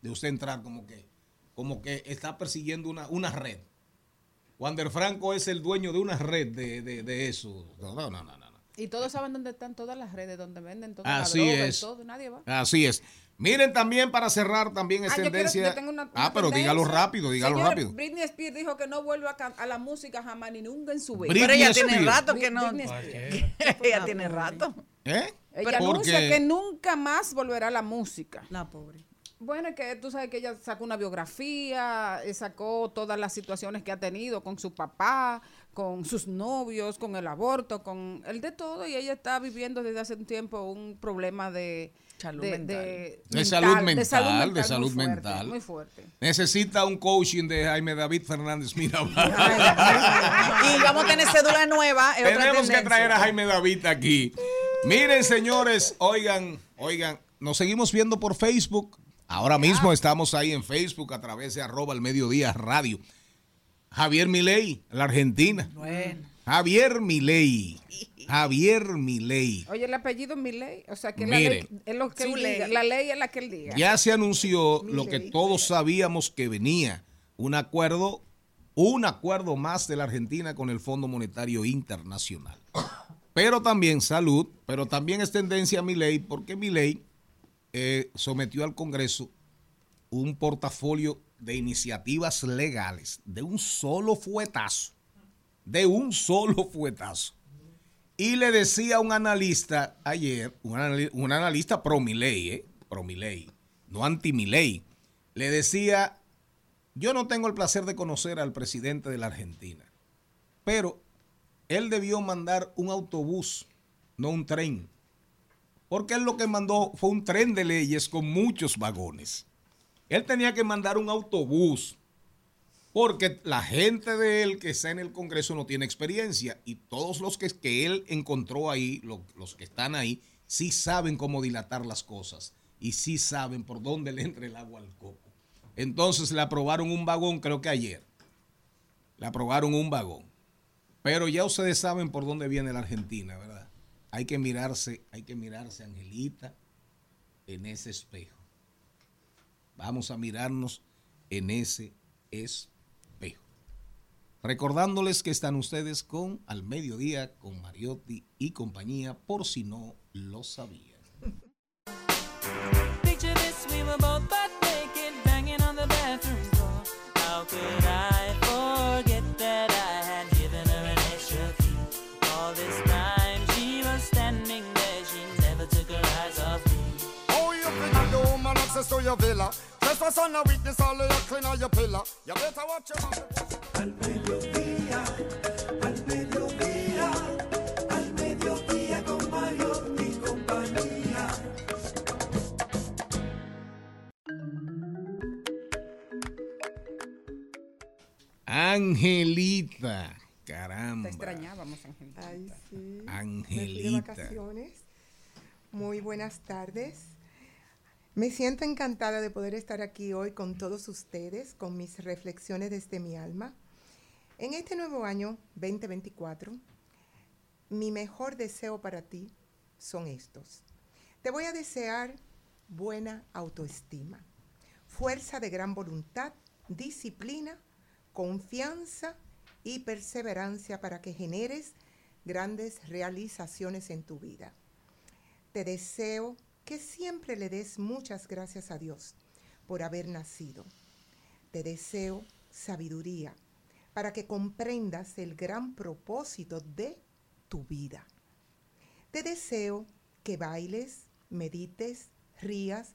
de usted entrar como que, como que está persiguiendo una, una red? Wander Franco es el dueño de una red de, de, de eso. No, no, no. Y todos saben dónde están todas las redes, donde venden toda Así la droga es. y todo. Nadie va. Así es. Miren también para cerrar también es Ah, yo quiero- tendencia. yo tengo una- una ah, pero tendencia. dígalo rápido, dígalo Señor, rápido. Britney Spears dijo que no vuelve a, la música jamás ni nunca en su vida. Britney Pero ella tiene rato que no. Ella tiene rato. ¿Eh? Ella Porque- anuncia que nunca más volverá a la música. La pobre. Bueno, es que tú sabes que ella sacó una biografía, eh, sacó todas las situaciones que ha tenido con su papá, con sus novios, con el aborto, con el de todo, y ella está viviendo desde hace un tiempo un problema de Salud de, mental. de De salud mental, de salud mental, de salud muy fuerte, mental. muy fuerte. Necesita un coaching de Jaime David Fernández Mirabal. y vamos a tener cédula nueva. es otra Tenemos que traer a Jaime David aquí. Miren, señores, oigan, oigan, nos seguimos viendo por Facebook. Ahora mismo estamos ahí en Facebook a través de arroba el mediodía radio. Javier Milei, la Argentina. Bueno. Javier Milei. Javier Milei. Oye, el apellido es Milei, o sea que Mire. la ley es lo que Su él ley. diga, la ley es la que él diga. Ya se anunció lo que Milei. todos sabíamos que venía, un acuerdo, un acuerdo más de la Argentina con el Fondo Monetario Internacional. Pero también salud, pero también es tendencia a mi ley, porque mi ley sometió al Congreso un portafolio de iniciativas legales de un solo fuetazo, de un solo fuetazo. Y le decía a un analista ayer, un, anali- un analista pro Milei, ¿eh? pro Milei, no anti Milei, le decía, yo no tengo el placer de conocer al presidente de la Argentina, pero él debió mandar un autobús, no un tren, porque él lo que mandó fue un tren de leyes con muchos vagones. Él tenía que mandar un autobús porque la gente de él que está en el Congreso no tiene experiencia y todos los que, que él encontró ahí, lo- los que están ahí, sí saben cómo dilatar las cosas y sí saben por dónde le entra el agua al coco. Entonces le aprobaron un vagón, creo que ayer. Le aprobaron un vagón. Pero ya ustedes saben por dónde viene la Argentina, ¿verdad? Hay que mirarse, hay que mirarse, Angelita, en ese espejo. Vamos a mirarnos en ese espejo. Recordándoles que están ustedes con Al Mediodía, con Mariotti y compañía, por si no lo sabían. To your villa? On a weakness, all of your clean on your pillar. You better watch your mouth. Al mediodía, al mediodía, al mediodía con Mario y compañía. Angelita, Te caramba. extrañábamos, Angelita. Ay, sí. Me fui de Angelita. vacaciones. Muy buenas tardes. Me siento encantada de poder estar aquí hoy con todos ustedes, con mis reflexiones desde mi alma. En este nuevo año 2024, mi mejor deseo para ti son estos. Te voy a desear buena autoestima, fuerza de gran voluntad disciplina, confianza y perseverancia para que generes grandes realizaciones en tu vida. Te deseo que siempre le des muchas gracias a Dios por haber nacido. Te deseo sabiduría para que comprendas el gran propósito de tu vida. Te deseo que bailes, medites, rías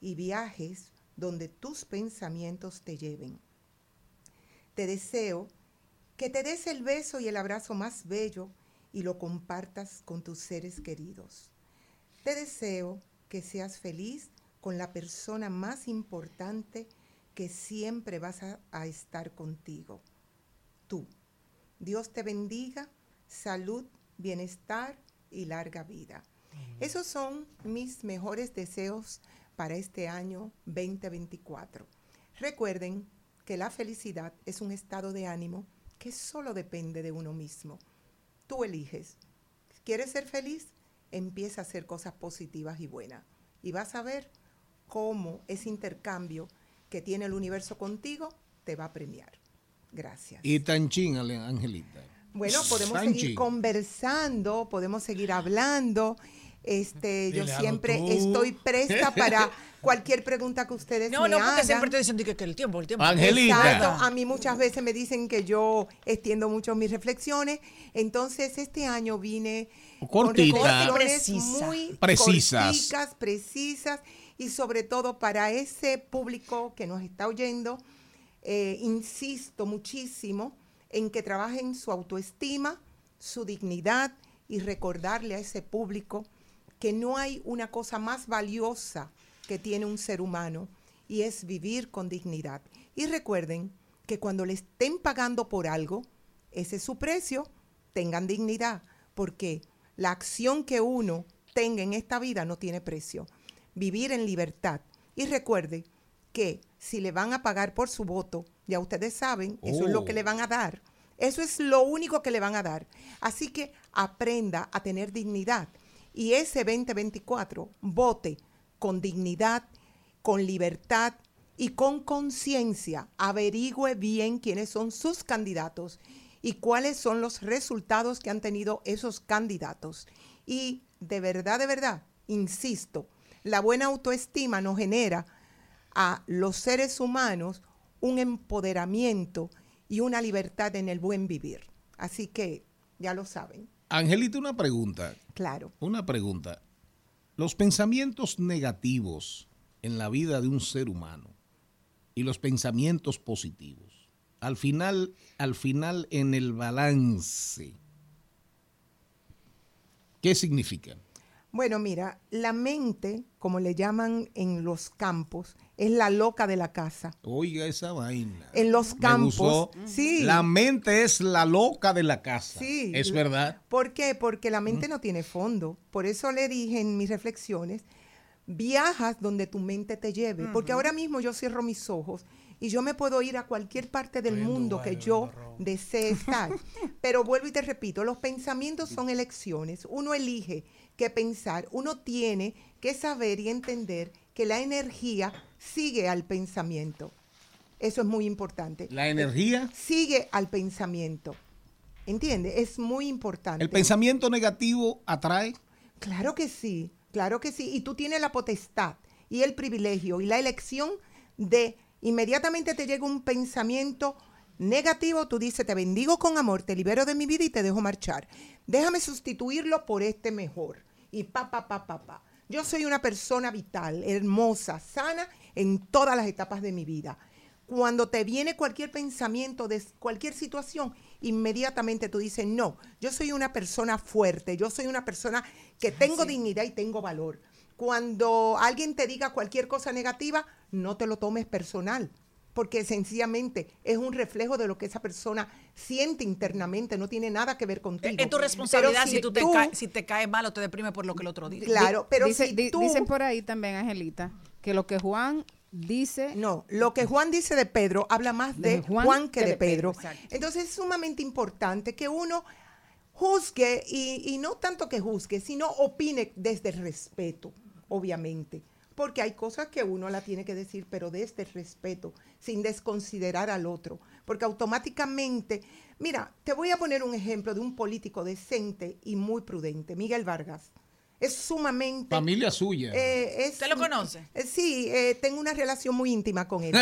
y viajes donde tus pensamientos te lleven. Te deseo que te des el beso y el abrazo más bello y lo compartas con tus seres queridos. Te deseo que seas feliz con la persona más importante que siempre vas a, a estar contigo, tú. Dios te bendiga, salud, bienestar y larga vida. Esos son mis mejores deseos para este año 2024. Recuerden que la felicidad es un estado de ánimo que solo depende de uno mismo. Tú eliges. ¿Quieres ser feliz? Empieza a hacer cosas positivas y buenas. Y vas a ver cómo ese intercambio que tiene el universo contigo te va a premiar. Gracias. Y tan chin, Ale- Angelita. Bueno, podemos seguir conversando, podemos seguir hablando. Este, yo Dile siempre tú. estoy presta para cualquier pregunta que ustedes No, me no, porque siempre te dicen que, que el tiempo, el tiempo. Exacto. A mí muchas veces me dicen que yo extiendo mucho mis reflexiones. Entonces, este año vine Cortita. con Precisa. muy Precisas. corticas, precisas y sobre todo para ese público que nos está oyendo, eh, insisto muchísimo en que trabajen su autoestima, su dignidad y recordarle a ese público que no hay una cosa más valiosa que tiene un ser humano y es vivir con dignidad. Y recuerden que cuando le estén pagando por algo, ese es su precio, tengan dignidad, porque la acción que uno tenga en esta vida no tiene precio. Vivir en libertad. Y recuerde que si le van a pagar por su voto, ya ustedes saben, eso es lo que le van a dar. Eso es lo único que le van a dar. Así que aprenda a tener dignidad. Y ese 2024, vote con dignidad, con libertad y con conciencia. Averigüe bien quiénes son sus candidatos y cuáles son los resultados que han tenido esos candidatos. Y de verdad, de verdad, insisto, la buena autoestima nos genera a los seres humanos un empoderamiento y una libertad en el buen vivir. Así que ya lo saben. Angelita, una pregunta. Claro. Una pregunta. Los pensamientos negativos en la vida de un ser humano y los pensamientos positivos, al final, al final en el balance, ¿qué significan? Bueno, mira, la mente, como le llaman en los campos, es la loca de la casa. Oiga esa vaina. En los campos, sí. La mente es la loca de la casa. Sí. Es verdad. ¿Por qué? Porque la mente no tiene fondo. Por eso le dije en mis reflexiones, viajas donde tu mente te lleve. Porque ahora mismo yo cierro mis ojos y yo me puedo ir a cualquier parte del mundo que yo desee estar. Pero vuelvo y te repito, los pensamientos son elecciones. Uno elige qué pensar. Uno tiene que saber y entender que la energía sigue al pensamiento. Eso es muy importante. La energía. Sigue al pensamiento. ¿Entiendes? Es muy importante. El pensamiento negativo atrae. Claro que sí, claro que sí. Y tú tienes la potestad y el privilegio y la elección de inmediatamente te llega un pensamiento negativo, tú dices, te bendigo con amor, te libero de mi vida y te dejo marchar. Déjame sustituirlo por este mejor. Y pa, pa, pa, pa, pa. Yo soy una persona vital, hermosa, sana en todas las etapas de mi vida. Cuando te viene cualquier pensamiento de cualquier situación, inmediatamente tú dices, no, yo soy una persona fuerte, yo soy una persona que tengo dignidad y tengo valor. Cuando alguien te diga cualquier cosa negativa, no te lo tomes personal, porque sencillamente es un reflejo de lo que esa persona siente internamente, no tiene nada que ver contigo. Es tu Pero responsabilidad si, tú te cae- si te cae mal o te deprime por lo que el otro dice. Claro, pero Dice- si di- tú- Dicen por ahí también, Angelita, que lo que Juan dice... No, lo que Juan dice de Pedro habla más de, De Juan, Juan que que de de Pedro, Pedro. exacto. Entonces es sumamente importante que uno juzgue y, y no tanto que juzgue, sino opine desde el respeto, obviamente. Porque hay cosas que uno la tiene que decir, pero desde el respeto, sin desconsiderar al otro, porque automáticamente, mira, te voy a poner un ejemplo de un político decente y muy prudente, Miguel Vargas. Es sumamente... Familia suya. Eh, es- ¿Usted lo conoce? eh, sí, eh, tengo una relación muy íntima con él.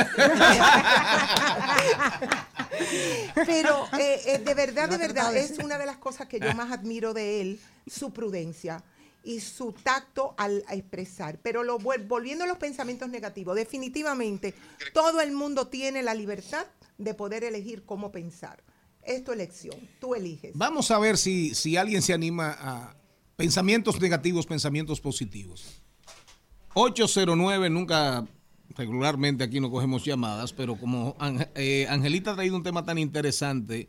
Pero eh, eh, de verdad, de verdad, es una de las cosas que yo más admiro de él, su prudencia y su tacto al expresar. Pero lo, volviendo a los pensamientos negativos, definitivamente todo el mundo tiene la libertad de poder elegir cómo pensar. Es tu elección, tú eliges. Vamos a ver si, si alguien se anima a pensamientos negativos, pensamientos positivos. 809, nunca regularmente aquí no cogemos llamadas, pero como eh, Angelita ha traído un tema tan interesante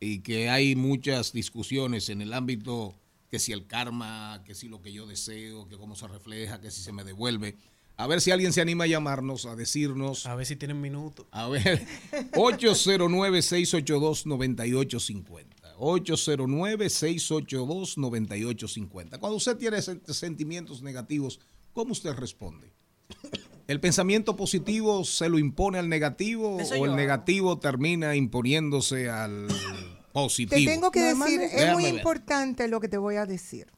y que hay muchas discusiones en el ámbito que si el karma, que si lo que yo deseo, que cómo se refleja, que si se me devuelve. A ver si alguien se anima a llamarnos, a decirnos. A ver si tienen minutos. A ver, 809-682-9850. 809-682-9850. Cuando usted tiene se- sentimientos negativos, ¿cómo usted responde? ¿El pensamiento positivo se lo impone al negativo o el negativo termina imponiéndose al positivo? Te tengo que decir, es muy ver. importante lo que te voy a decir.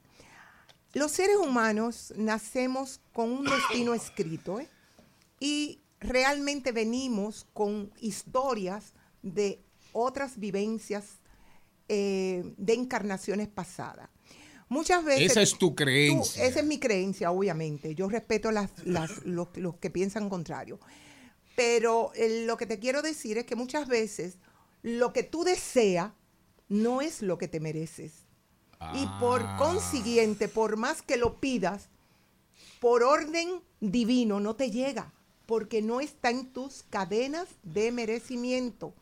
Los seres humanos nacemos con un destino escrito ¿eh? y realmente venimos con historias de otras vivencias eh, de encarnaciones pasadas. Muchas veces... Esa es tu tú- creencia. esa es mi creencia, obviamente. Yo respeto las, las- los, los que piensan contrario. Pero eh, lo que te quiero decir es que muchas veces lo que tú deseas no es lo que te mereces. Y por Ah. consiguiente, por más que lo pidas, por orden divino no te llega, porque no está en tus cadenas de merecimiento.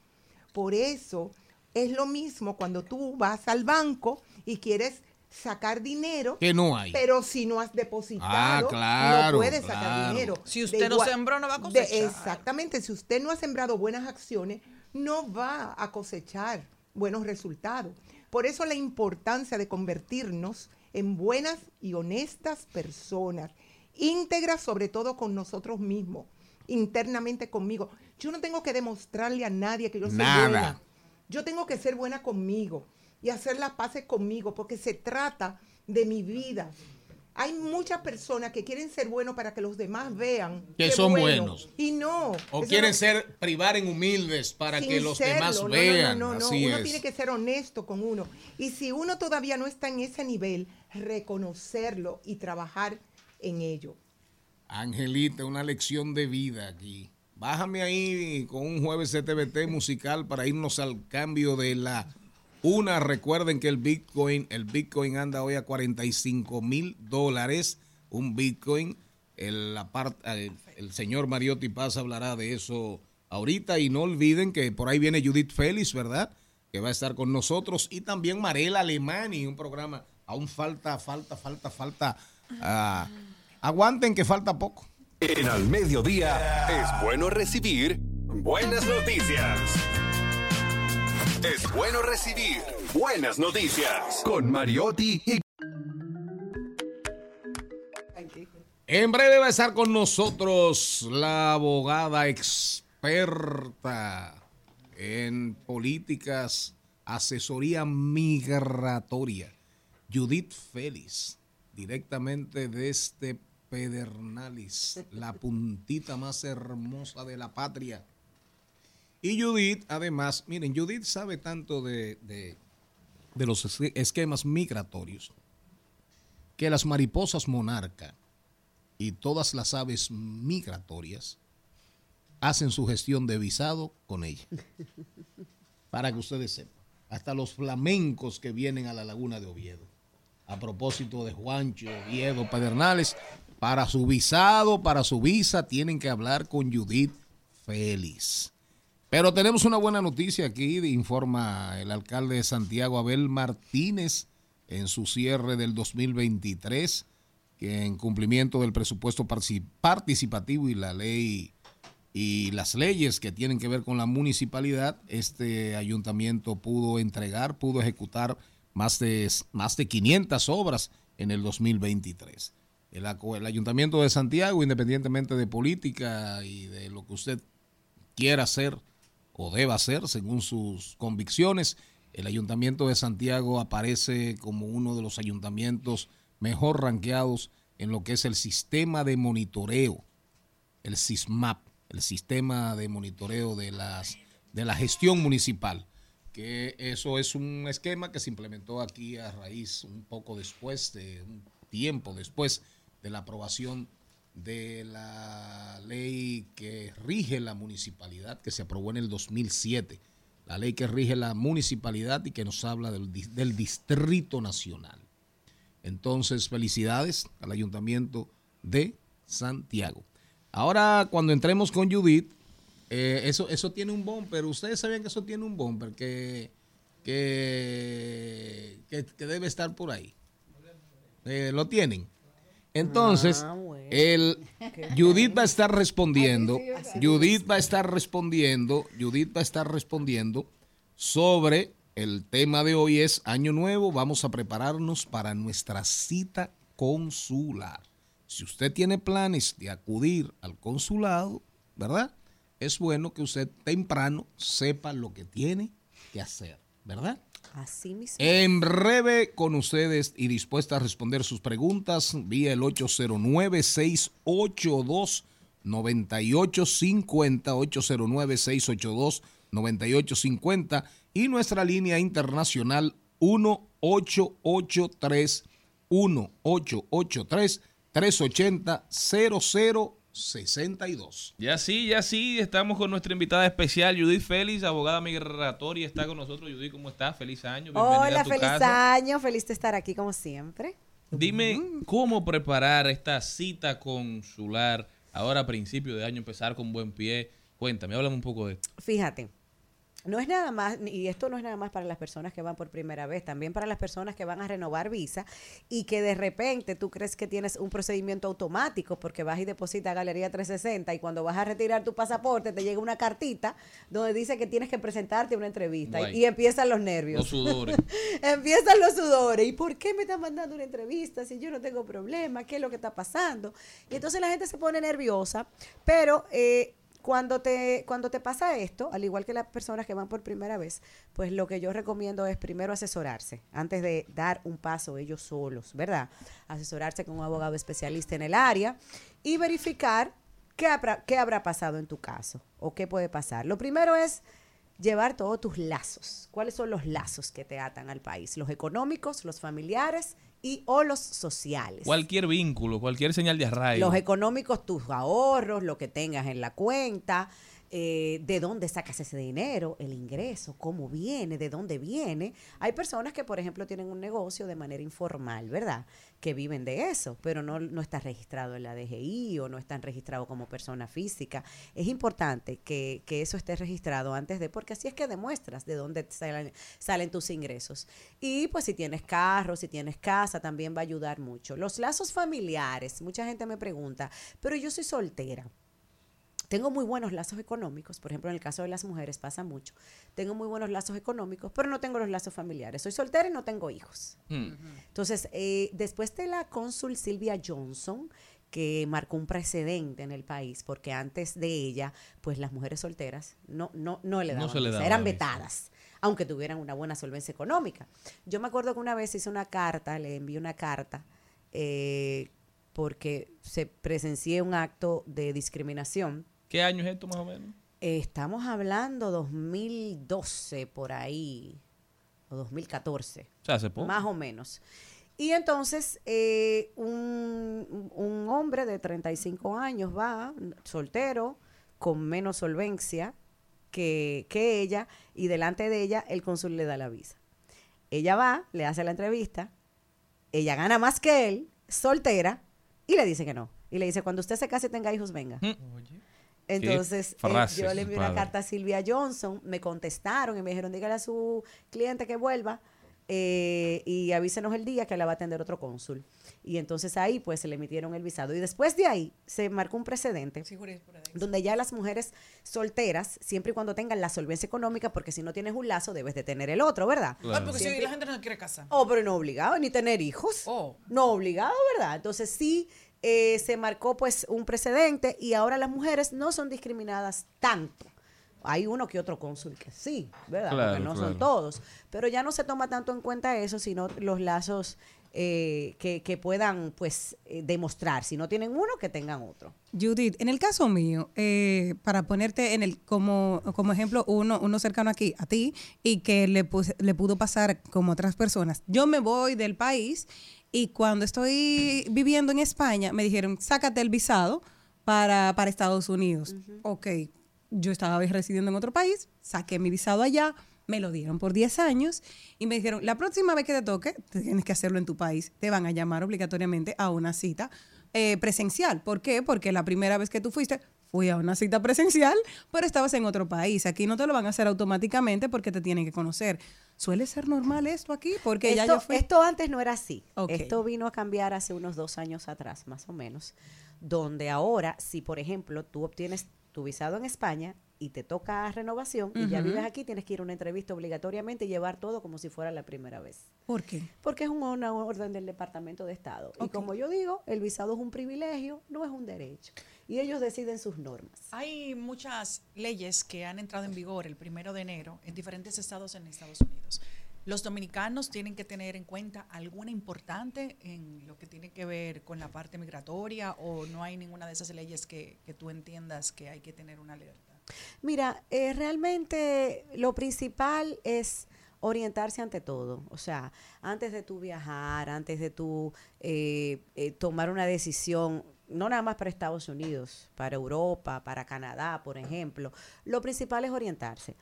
Por eso es lo mismo cuando tú vas al banco y quieres sacar dinero, Que no hay. pero si no has depositado, Ah, claro, no puedes sacar claro. dinero. Si De usted no sembró, no va a de- cosechar. exactamente, si usted no ha sembrado buenas acciones, no va a cosechar buenos resultados. Por eso la importancia de convertirnos en buenas y honestas personas, íntegras sobre todo con nosotros mismos, internamente conmigo. Yo no tengo que demostrarle a nadie que yo soy Nada. buena. Yo tengo que ser buena conmigo y hacer las paces conmigo porque se trata de mi vida. Hay muchas personas que quieren ser buenos para que los demás vean Que son bueno. buenos. Y no. O quieren no- ser, privar en humildes para que los serlo. demás no, vean. No, no, no, Así Uno es. tiene que ser honesto con uno. Y si uno todavía no está en ese nivel, reconocerlo y trabajar en ello. Angelita, una lección de vida aquí. Bájame ahí con un jueves CTBT musical para irnos al cambio de la una. Recuerden que el Bitcoin, el Bitcoin anda hoy a 45 mil dólares. Un Bitcoin. El, apart- el, señor Mariotti Paz hablará de eso ahorita. Y no olviden que por ahí viene Judith Félix, ¿verdad? Que va a estar con nosotros. Y también Marela Alemani, un programa. Aún falta, falta, falta, falta. ah, aguanten que falta poco. En al mediodía es bueno recibir buenas noticias. Es bueno recibir buenas noticias con Mariotti y En breve va a estar con nosotros la abogada experta en políticas, asesoría migratoria, Judith Félix, directamente desde Pedernales, la puntita más hermosa de la patria. Y Judith, además, miren, Judith sabe tanto de, de- de los es- esquemas migratorios que las mariposas monarca y todas las aves migratorias hacen su gestión de visado con ella. Para que ustedes sepan. Hasta los flamencos que vienen a la laguna de Oviedo. A propósito de Juancho, Oviedo, Pedernales, para su visado, para su visa, tienen que hablar con Judith Félix. Pero tenemos una buena noticia aquí, informa el alcalde de Santiago, Abel Martínez, en su cierre del 2023, que en cumplimiento del presupuesto partici- participativo y la ley y las leyes que tienen que ver con la municipalidad, este ayuntamiento pudo entregar, pudo ejecutar más de, más de 500 obras en el 2023. El, el Ayuntamiento de Santiago, independientemente de política y de lo que usted quiera hacer o deba hacer según sus convicciones, el Ayuntamiento de Santiago aparece como uno de los ayuntamientos mejor ranqueados en lo que es el sistema de monitoreo, el SISMAP, el sistema de monitoreo de, las, de la gestión municipal que eso es un esquema que se implementó aquí a raíz un poco después, de un tiempo después de la aprobación de la ley que rige la municipalidad, que se aprobó en el 2007, la ley que rige la municipalidad y que nos habla del, del Distrito Nacional. Entonces, felicidades al Ayuntamiento de Santiago. Ahora, cuando entremos con Judith, eh, eso, eso tiene un bumper. Ustedes sabían que eso tiene un bumper que, que, que, que debe estar por ahí. Eh, lo tienen. Entonces, Ah, bueno. el, Judith va a estar respondiendo. Judith va a estar respondiendo. Judith va a estar respondiendo sobre el tema de hoy es Año Nuevo. Vamos a prepararnos para nuestra cita consular. Si usted tiene planes de acudir al consulado, ¿verdad? Es bueno que usted temprano sepa lo que tiene que hacer, ¿verdad? Así mismo. En breve con ustedes y dispuesta a responder sus preguntas vía el 809-682-9850, 809-682-9850 y nuestra línea internacional 1883 1883 380 0062. Ya sí, ya sí, estamos con nuestra invitada especial, Judith Félix, abogada migratoria, está con nosotros. Judith, ¿cómo estás? Feliz año, bienvenida Hola, a tu feliz casa. año, feliz de estar aquí como siempre. Dime, ¿cómo preparar esta cita consular ahora a principio de año, empezar con buen pie? Cuéntame, háblame un poco de esto. Fíjate, no es nada más, y esto no es nada más para las personas que van por primera vez, también para las personas que van a renovar visa y que de repente tú crees que tienes un procedimiento automático porque vas y depositas a Galería 360 y cuando vas a retirar tu pasaporte te llega una cartita donde dice que tienes que presentarte a una entrevista y- empiezan los nervios. Los sudores. Empiezan los sudores. ¿Y por qué me están mandando una entrevista si yo no tengo problema? ¿Qué es lo que está pasando? Y entonces la gente se pone nerviosa, pero eh, cuando, te, cuando te pasa esto, al igual que las personas que van por primera vez, pues lo que yo recomiendo es primero asesorarse antes de dar un paso ellos solos, ¿verdad? Asesorarse con un abogado especialista en el área y verificar qué habrá, qué habrá pasado en tu caso o qué puede pasar. Lo primero es llevar todos tus lazos. ¿Cuáles son los lazos que te atan al país? Los económicos, los familiares y o los sociales. Cualquier vínculo, cualquier señal de arraigo. Los económicos, tus ahorros, lo que tengas en la cuenta, eh, de dónde sacas ese dinero, el ingreso, cómo viene, de dónde viene. Hay personas que, por ejemplo, tienen un negocio de manera informal, ¿verdad? Que viven de eso, pero no, no está registrado en la DGI o no están registrados como persona física. Es importante que, que eso esté registrado antes de, porque así es que demuestras de dónde salen, salen tus ingresos. Y pues si tienes carro, si tienes casa, también va a ayudar mucho. Los lazos familiares, mucha gente me pregunta, pero yo soy soltera. Tengo muy buenos lazos económicos, por ejemplo, en el caso de las mujeres pasa mucho. Tengo muy buenos lazos económicos, pero no tengo los lazos familiares. Soy soltera y no tengo hijos. Hmm. Entonces, eh, después de la cónsul Silvia Johnson, que marcó un precedente en el país, porque antes de ella, pues las mujeres solteras no, no, no le No daban se le visa, daba eran vetadas, aunque tuvieran una buena solvencia económica. Yo me acuerdo que una vez hice una carta, le envié una carta, eh, porque se presencié un acto de discriminación ¿Qué año es esto más o menos? eh, Estamos hablando 2012 por ahí, o 2014. O sea, hace poco. Más o menos. Y entonces eh, un, un hombre de 35 años va, soltero, con menos solvencia que, que ella, y delante de ella el cónsul le da la visa. Ella va, le hace la entrevista, ella gana más que él, soltera, y le dice que no. Y le dice, cuando usted se case y tenga hijos, venga. Entonces, eh, yo le envié una carta a Silvia Johnson, me contestaron y me dijeron, dígale a su cliente que vuelva. eh, y avísenos el día que la va a atender otro cónsul. Y entonces ahí pues se le emitieron el visado. Y después de ahí se marcó un precedente donde ya las mujeres solteras, siempre y cuando tengan la solvencia económica, porque si no tienes un lazo debes de tener el otro, ¿verdad? Ah, porque si la gente no quiere casar. Oh, pero no obligado, ni tener hijos. No obligado, ¿verdad? Entonces sí eh, se marcó pues un precedente y ahora las mujeres no son discriminadas tanto. Hay uno que otro cónsul que sí, ¿verdad? Claro, Porque no claro. son todos. Pero ya no se toma tanto en cuenta eso, sino los lazos eh, que, que puedan pues eh, demostrar. Si no tienen uno, que tengan otro. Judith, en el caso mío, eh, para ponerte en el como, como ejemplo uno, uno cercano aquí a ti y que le, pus- le pudo pasar como otras personas. Yo me voy del país y cuando estoy viviendo en España me dijeron, sácate el visado para, para Estados Unidos. Ok, yo estaba residiendo en otro país, saqué mi visado allá, me lo dieron por 10 años y me dijeron, la próxima vez que te toque, tienes que hacerlo en tu país. Te van a llamar obligatoriamente a una cita eh, presencial. ¿Por qué? Porque la primera vez que tú fuiste, fui a una cita presencial, pero estabas en otro país. Aquí no te lo van a hacer automáticamente porque te tienen que conocer. ¿Suele ser normal esto aquí? Porque ya esto, yo fui... esto antes no era así. Esto vino a cambiar hace unos dos años atrás, más o menos, donde ahora, si por ejemplo tú obtienes tu visado en España y te toca renovación y ya vives aquí, tienes que ir a una entrevista obligatoriamente y llevar todo como si fuera la primera vez. ¿Por qué? Porque es un- una orden del Departamento de Estado. Y como yo digo, el visado es un privilegio, no es un derecho. Y ellos deciden sus normas. Hay muchas leyes que han entrado en vigor el primero de enero en diferentes estados en Estados Unidos. Los dominicanos tienen que tener en cuenta alguna importante en lo que tiene que ver con la parte migratoria o no hay ninguna de esas leyes que, que tú entiendas que hay que tener una alerta. Mira, eh, realmente lo principal es orientarse ante todo. O sea, antes de tú viajar, antes de tú eh, eh, tomar una decisión, no nada más para Estados Unidos, para Europa, para Canadá, por ejemplo, lo principal es orientarse.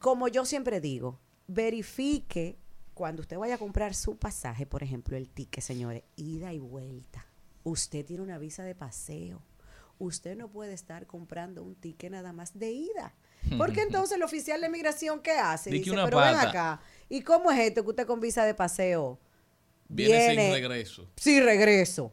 Como yo siempre digo, verifique cuando usted vaya a comprar su pasaje, por ejemplo, el ticket, señores, ida y vuelta. Usted tiene una visa de paseo. Usted no puede estar comprando un ticket nada más de ida. Porque entonces el oficial de migración, ¿qué hace? Dice, pero ven pata. acá. ¿Y cómo es esto que usted con visa de paseo Viene, sin regreso. Sí, regreso.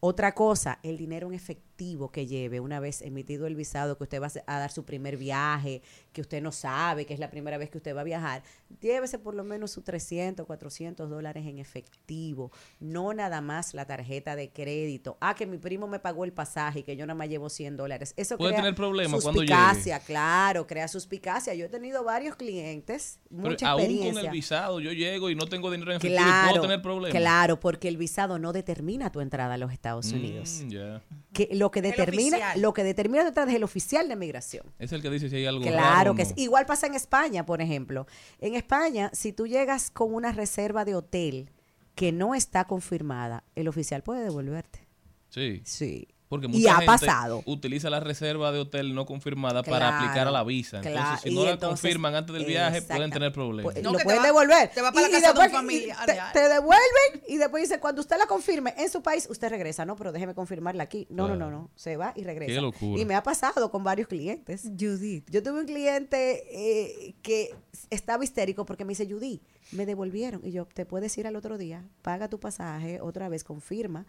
Otra cosa, el dinero en efectivo que lleve. Una vez emitido el visado, que usted va a dar su primer viaje, que usted no sabe, que es la primera vez que usted va a viajar, llévese por lo menos sus 300, 400 dólares en efectivo, no nada más la tarjeta de crédito. Ah, que mi primo me pagó el pasaje y que yo nada más llevo 100 dólares. Eso Puede crea tener problemas cuando llegue. suspicacia, claro, crea suspicacia. Yo he tenido varios clientes, Pero mucha aún experiencia. con el visado, yo llego y no tengo dinero en efectivo y Claro, puedo tener problemas. claro, porque el visado no determina tu entrada a los Estados Mm, Unidos. ya. Que lo que determina, lo que determina tu entrada es el oficial de migración. Es el que dice si hay algo raro Claro que sí. Igual pasa en España, por ejemplo. En España, si tú llegas con una reserva de hotel que no está confirmada, el oficial puede devolverte. Sí. Sí. Porque Y mucha ha gente pasado. utiliza la reserva de hotel no confirmada para aplicar a la visa. Entonces, claro. si Y no la entonces- confirman antes del viaje, pueden tener problemas. Pues, No, lo que te pueden va- devolver. te va para la Y- y casa de un después- y te, te devuelven y después dice, cuando usted la confirme en su país, usted regresa. No, pero déjeme confirmarla aquí. No, no, no, no. Se va y regresa. Qué locura. Y me ha pasado con varios clientes. Judith. Yo tuve un cliente eh, que estaba histérico porque me dice, Judy, me devolvieron. Y yo, te puedes ir al otro día, paga tu pasaje, otra vez confirma,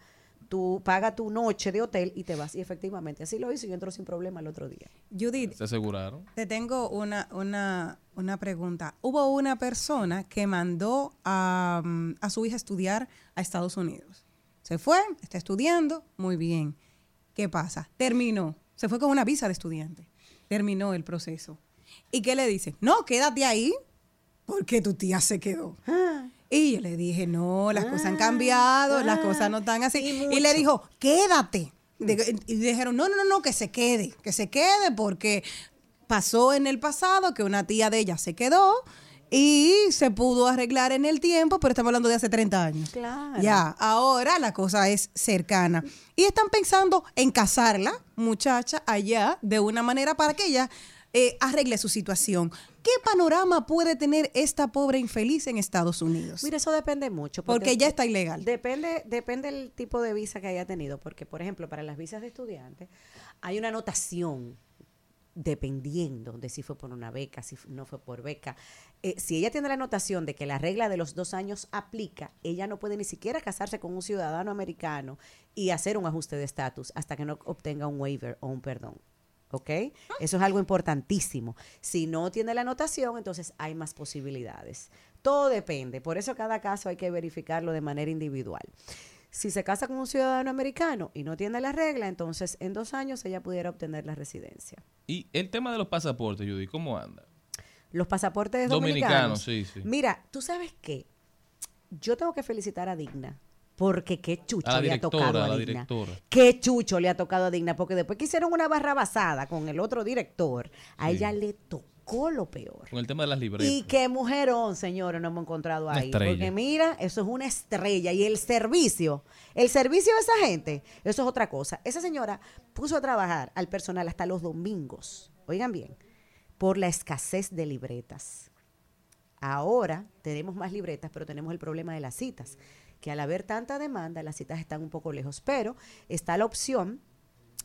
tú paga tu noche de hotel y te vas. Y efectivamente, así lo hizo y yo entró sin problema el otro día. Judith, ¿Se aseguraron? Te tengo una, una, una pregunta. Hubo una persona que mandó a, mm, a su hija a estudiar a Estados Unidos. Se fue, está estudiando, muy bien. ¿Qué pasa? Terminó. Se fue con una visa de estudiante. Terminó el proceso. ¿Y qué le dice? No, quédate ahí porque tu tía se quedó. Y yo le dije, no, las cosas han cambiado, las cosas no están así. Y, le dijo, quédate. De- y dijeron, no, no, no, no, que se quede, que se quede porque pasó en el pasado que una tía de ella se quedó y se pudo arreglar en el tiempo, pero estamos hablando de hace 30 años. Claro. Ya, ahora la cosa es cercana. Y están pensando en casarla, muchacha, allá, de una manera para que ella eh, arregle su situación. ¿Qué panorama puede tener esta pobre infeliz en Estados Unidos? Mira, eso depende mucho. Porque ya está ilegal. Depende, depende del tipo de visa que haya tenido. Porque, por ejemplo, para las visas de estudiantes hay una anotación dependiendo de si fue por una beca, si no fue por beca. Eh, si ella tiene la notación de que la regla de los dos años aplica, ella no puede ni siquiera casarse con un ciudadano americano y hacer un ajuste de estatus hasta que no obtenga un waiver o un perdón. ¿Ok? Eso es algo importantísimo. Si no tiene la anotación, entonces hay más posibilidades. Todo depende. Por eso cada caso hay que verificarlo de manera individual. Si se casa con un ciudadano americano y no tiene la regla, entonces en dos años ella pudiera obtener la residencia. Y el tema de los pasaportes, Judy, ¿cómo anda? Los pasaportes Dominicanos, dominicanos. sí, sí. Mira, tú sabes qué. Yo tengo que felicitar a Digna. Porque qué chucho le ha tocado a Digna. directora. Qué chucho le ha tocado a Digna. Porque después que hicieron una barra basada con el otro director, a Sí. ella le tocó lo peor. Con el tema de las libretas. Y qué mujerón, señores, no hemos encontrado Una ahí. estrella. Porque mira, eso es una estrella. Y el servicio, el servicio de esa gente, eso es otra cosa. Esa señora puso a trabajar al personal hasta los domingos. Oigan bien, por la escasez de libretas. Ahora tenemos más libretas, pero tenemos el problema de las citas, que al haber tanta demanda, las citas están un poco lejos, pero está la opción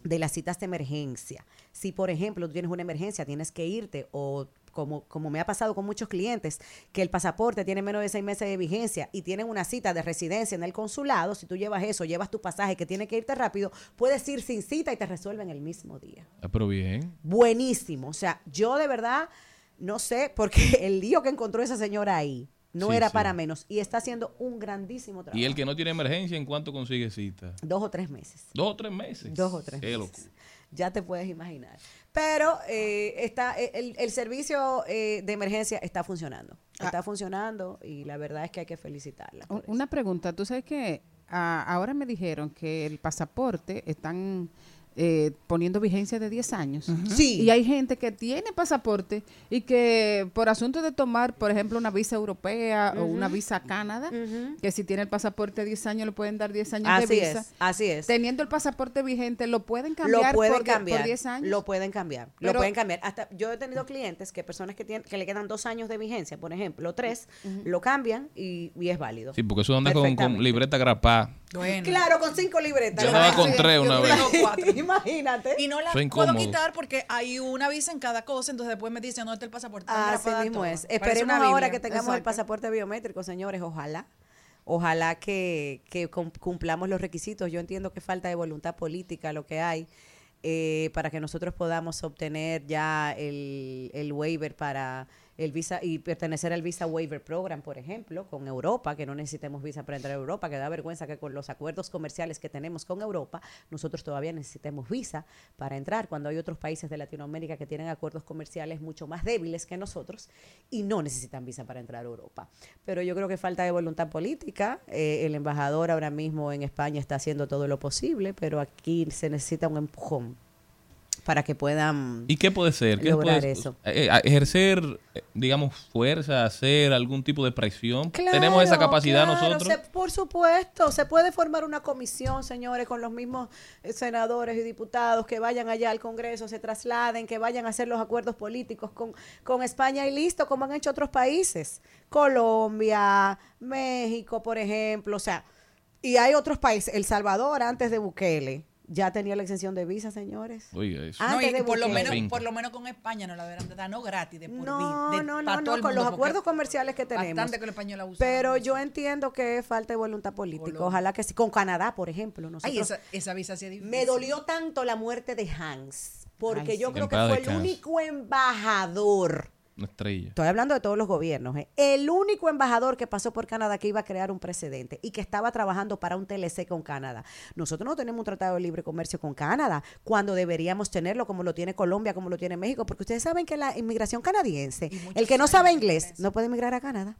de las citas de emergencia. Si, por ejemplo, tú tienes una emergencia, tienes que irte o como, como me ha pasado con muchos clientes, que el pasaporte tiene menos de seis meses de vigencia y tienen una cita de residencia en el consulado, si tú llevas eso, llevas tu pasaje que tiene que irte rápido, puedes ir sin cita y te resuelven el mismo día. Ah, pero bien. Buenísimo. O sea, yo de verdad no sé, porque el lío que encontró esa señora ahí no Sí, era sí. para menos y está haciendo un grandísimo trabajo. Y el que no tiene emergencia, ¿en cuánto consigue cita? Dos o tres meses. Dos o tres meses. Dos o tres Qué meses. Ya te puedes imaginar. Pero eh, está el, el servicio eh, de emergencia está funcionando. Ah. Está funcionando y la verdad es que hay que felicitarla. Un- Una pregunta, tú sabes que ah, ahora me dijeron que el pasaporte están eh, poniendo vigencia de 10 años. Sí. Y hay gente que tiene pasaporte y que por asunto de tomar, por ejemplo, una visa europea o una visa a Canadá, que si tiene el pasaporte de 10 años le pueden dar 10 años Así de visa. es, así es. Teniendo el pasaporte vigente, lo pueden Lo cambiar pueden por, cambiar. por 10 años. Lo pueden cambiar. lo pueden cambiar. Hasta yo he tenido clientes que personas que tienen que le quedan dos años de vigencia, por ejemplo, tres, lo cambian y, y es válido. Sí, porque eso anda con, con libreta grapá. Claro, con cinco libretas. Yo andaba con tres una vez. Imagínate. Y no la Soy puedo incómodo. quitar porque hay una visa en cada cosa, entonces después me dicen, ¿dónde está el pasaporte? Está Así mismo todo. es. Esperemos ahora que tengamos el pasaporte biométrico, señores. Ojalá. Ojalá que, que cum- cumplamos los requisitos. Yo entiendo que falta de voluntad política lo que hay eh, para que nosotros podamos obtener ya el, el waiver para el visa y pertenecer al Visa Waiver Program, por ejemplo, con Europa, que no necesitemos visa para entrar a Europa, que da vergüenza que con los acuerdos comerciales que tenemos con Europa, nosotros todavía necesitemos visa para entrar, cuando hay otros países de Latinoamérica que tienen acuerdos comerciales mucho más débiles que nosotros y no necesitan visa para entrar a Europa. Pero yo creo que falta de voluntad política. eh, el embajador ahora mismo en España está haciendo todo lo posible, pero aquí se necesita un empujón para que puedan ¿Y qué puede ser? ¿Qué lograr puede- eso. eh, eh, ejercer, eh, digamos, fuerza, hacer algún tipo de presión. Tenemos esa capacidad claro, nosotros. se- por supuesto, se puede formar una comisión, señores, con los mismos senadores y diputados que vayan allá al Congreso, se trasladen, que vayan a hacer los acuerdos políticos con, con España y listo, como han hecho otros países. Colombia, México, por ejemplo, o sea, y hay otros países, El Salvador antes de Bukele. Ya tenía la exención de visa, señores. Oiga eso. No, Antes y de por lo, menos, por lo menos con España no la deberán de dar, no gratis, de por No, de- no, no, no, con mundo, los acuerdos comerciales que tenemos. Bastante que abusan. Pero yo entiendo que es falta de voluntad política. Ojalá que sí. Con Canadá, por ejemplo. Nosotros, Ay, esa, esa visa sí es difícil. me dolió tanto la muerte de Hans, porque Ay, yo sí. creo que fue el único embajador. Una estrella. Estoy hablando de todos los gobiernos. ¿eh? El único embajador que pasó por Canadá que iba a crear un precedente y que estaba trabajando para un TLC con Canadá. Nosotros no tenemos un tratado de libre comercio con Canadá cuando deberíamos tenerlo como lo tiene Colombia, como lo tiene México, porque ustedes saben que la inmigración canadiense, el que no sabe inglés, no puede emigrar a Canadá.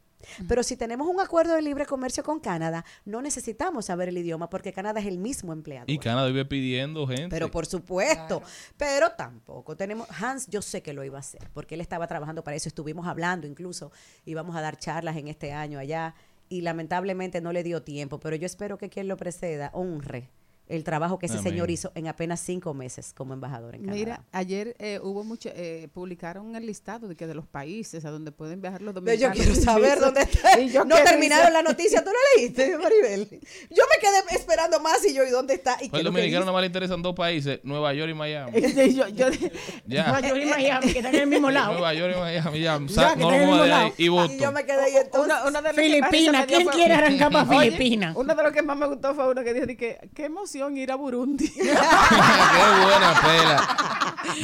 Pero si tenemos un acuerdo de libre comercio con Canadá, no necesitamos saber el idioma porque Canadá es el mismo empleador. Y Canadá vive pidiendo gente. Pero por supuesto, pero tampoco tenemos, Hans yo sé que lo iba a hacer, porque él estaba trabajando para eso, estuvimos hablando incluso, íbamos a dar charlas en este año allá y lamentablemente no le dio tiempo, pero yo espero que quien lo preceda honre el trabajo que ese Amén. señor hizo en apenas cinco meses como embajador en Canadá. Mira, ayer eh, hubo mucho, eh, publicaron el listado de que de los países a donde pueden viajar los Pero yo dominicanos. quiero saber dónde está. Y yo no terminaron la noticia, ¿tú la leíste, Maribel? Yo me quedé esperando más y yo, ¿y dónde está? ¿Y Pues qué el es lo que dominicano dice? nada más le interesan dos países, Nueva York y Miami. yo, yo, Ya. Nueva York y Miami, que están en el mismo lado. Nueva York y Miami, ya. Ya, no están en el lo de ahí. lado. Y voto. Y yo me quedé ahí entonces. De los risa Filipinas, ¿quién quiere arrancar para Filipinas? Uno de los que más me gustó fue uno que dijo que qué emoción ir a Burundi. Qué buena pela.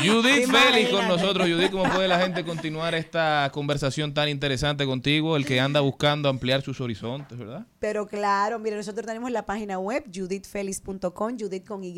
Judith. Félix con nosotros. Judith, ¿cómo puede la gente continuar esta conversación tan interesante contigo? El que anda buscando ampliar sus horizontes, ¿verdad? Pero claro, mire, nosotros tenemos la página web judithfelix.com, Judith con Y,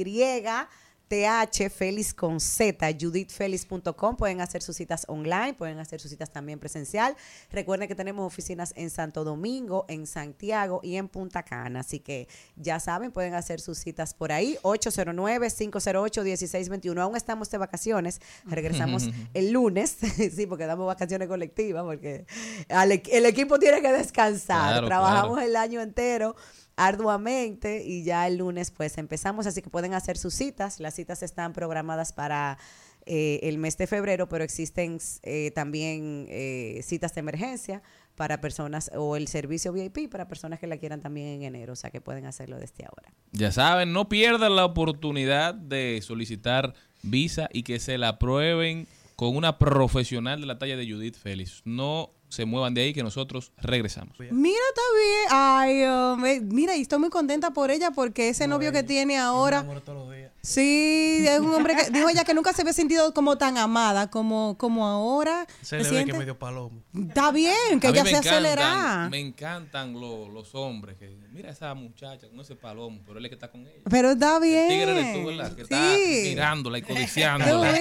TH, Félix con Z, judithfelix.com. Pueden hacer sus citas online, pueden hacer sus citas también presencial. Recuerden que tenemos oficinas en Santo Domingo, en Santiago y en Punta Cana. Así que ya saben, pueden hacer sus citas por ahí. 809-508-1621. Aún estamos de vacaciones. Regresamos el lunes. sí, porque damos vacaciones colectivas, porque equ- el equipo tiene que descansar. Claro, Trabajamos claro. el año entero arduamente y ya el lunes pues empezamos, así que pueden hacer sus citas. Las citas están programadas para eh, el mes de febrero, pero existen eh, también eh, citas de emergencia para personas o el servicio VIP para personas que la quieran también en enero, o sea que pueden hacerlo desde ahora. Ya saben, no pierdan la oportunidad de solicitar visa y que se la aprueben con una profesional de la talla de Judith Félix. No se muevan de ahí que nosotros regresamos. Mira, está bien. Ay, hombre. mira, y estoy muy contenta por ella porque ese novio que tiene ahora. Sí, es un hombre que dijo ella que nunca se había sentido como tan amada como, como ahora. Se ¿Se le ve que siente? medio palomo. Está bien, que A ella me se acelera. Me encantan lo- los hombres. Que, mira esa muchacha con ese palomo, pero él es que está con ella. Pero está bien. El tigre eres tú, ¿verdad? Que está Sí. mirándola y codiciándola.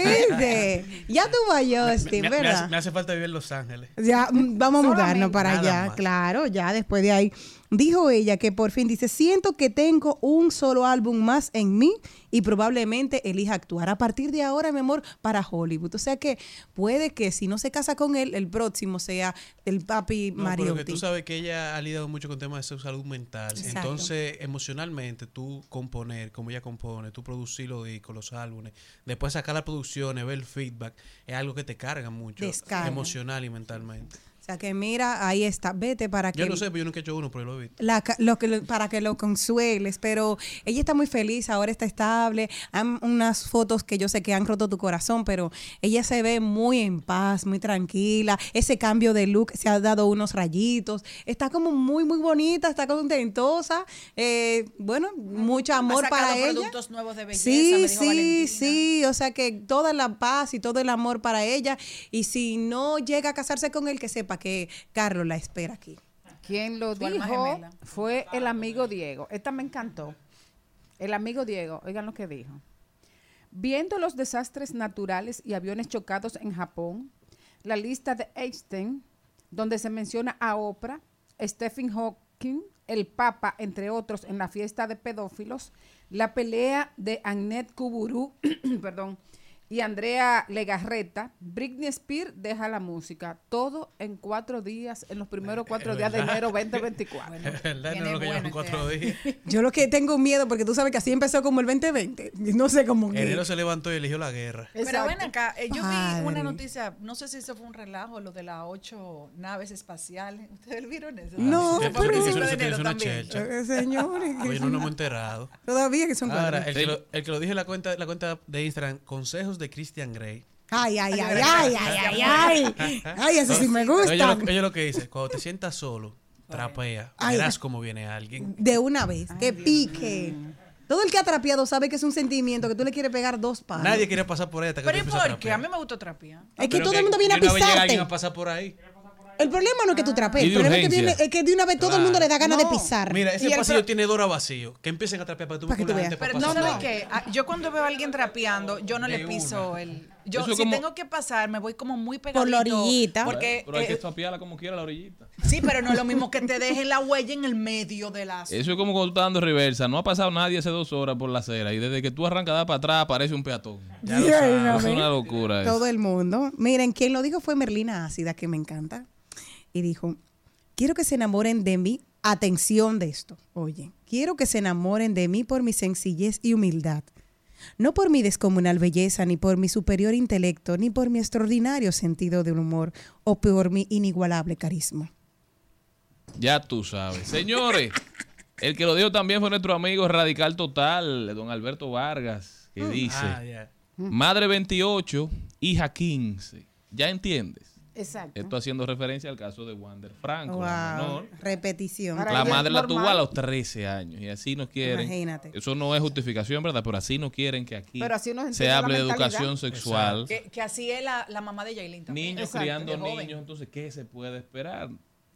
Ya tú vas, Justin, Me- me, ¿verdad? hace, me hace falta vivir en Los Ángeles. Ya, mm, vamos a mudarnos para allá, más. claro, ya después de ahí. Dijo ella que por fin dice, siento que tengo un solo álbum más en mí y probablemente elija actuar a partir de ahora, mi amor, para Hollywood. O sea que puede que si no se casa con él, el próximo sea el papi No, pero Mariotti. que tú sabes que ella ha lidiado mucho con temas de su salud mental. Exacto. Entonces, emocionalmente, tú componer, como ella compone, tú producir los discos, los álbumes, después sacar las producciones, ver el feedback, es algo que te carga mucho. Descarga. Emocional y mentalmente. O sea que mira, ahí está, vete para que... Yo no sé, pero yo nunca he hecho uno, pero lo he visto. la lo para que lo consueles, pero ella está muy feliz, ahora está estable. Hay unas fotos que yo sé que han roto tu corazón, pero ella se ve muy en paz, muy tranquila. Ese cambio de look se ha dado unos rayitos. Está como muy, muy bonita, está contentosa. Eh, bueno, mucho amor ha para ella. productos nuevos de belleza, Sí, me dijo sí, Valentina. sí. O sea que toda la paz y todo el amor para ella. Y si no llega a casarse con él, que sepa que Carlos la espera aquí. Quien lo dijo fue el amigo Diego. Esta me encantó. El amigo Diego, oigan lo que dijo. Viendo los desastres naturales y aviones chocados en Japón, la lista de Einstein, donde se menciona a Oprah, Stephen Hawking, el Papa, entre otros, en la fiesta de pedófilos, la pelea de Annette Kuburu, perdón, y Andrea Legarreta, Britney Spears deja la música. Todo en cuatro días, en los primeros cuatro días de enero 2024. Es verdad, no lo cuatro días. Yo lo que tengo miedo, porque tú sabes que así empezó como el 2020. y No sé cómo. Enero se levantó y eligió la guerra. Pero ven acá, eh, yo vi Padre. una noticia, no sé si eso fue un relajo, lo de las ocho naves espaciales. ¿Ustedes vieron eso? No, Eso a pero- Eso enero es una también. chelcha. Eh, señores. Oye, no nos hemos enterado. Todavía que son Ahora, el que, lo, el que lo dije en la cuenta, la cuenta de Instagram, consejos de Christian Grey. Ay, ay, ay, ay, ay, ay, ay. Ay, eso sí me Ella gusta. lo, ella lo que dice, cuando te sientas solo, trapea, Ay. verás cómo viene alguien. De una vez, que pique. Todo el que ha trapeado sabe que es un sentimiento que tú le quieres pegar dos palos. Nadie quiere pasar por ahí hasta que Pero tú ¿y empieces a por qué? A mí me gusta trapear. Es que Pero todo el mundo viene a de una vez llega alguien pisarte. a pasar por ahí. El problema no es que tú trapees, el problema es que, urgencia. viene- es que de una vez todo el mundo le da ganas de No. pisar. Mira, ese pasillo tiene Dora vacío. Que empiecen a trapear para que tú Para que tú veas. Pero no, pasar ¿sabes por ahí. qué? Ah, Yo cuando veo a alguien trapeando, yo no De le piso una. el... Yo, Eso si como- tengo que pasar, me voy como muy pegadito. Por la orillita. Porque, Pero hay que eh, tapiarla como quiera la orillita. sí, pero no es lo mismo que te deje la huella en el medio de las... Eso es como cuando tú estás dando reversa. No ha pasado nadie hace dos horas por la acera. Y desde que tú arrancas a dar para atrás, aparece un peatón. Ya lo Bien, sabes. Es una locura eso. Todo el mundo. Miren, quien lo dijo fue Merlina Ácida, que me encanta. Y dijo, quiero que se enamoren de mí Atención de esto. Oye, quiero que se enamoren de mí por mi sencillez y humildad. No por mi descomunal belleza, ni por mi superior intelecto, ni por mi extraordinario sentido del humor, o por mi inigualable carisma. Ya tú sabes. Señores, el que lo dijo también fue nuestro amigo Radical Total, don Alberto Vargas, que dice, Ah, madre 28, hija 15. ¿Ya entiendes? Exacto. Esto haciendo referencia al caso de Wander Franco, la Wow, menor. repetición. La madre la tuvo a los 13 años y así no quieren. Imagínate. Eso no es justificación, ¿verdad? Pero así no quieren que aquí Pero así nos se hable de educación sexual. Que, que así es la, la mamá de también. Niños Exacto, criando niños, entonces, ¿qué se puede esperar?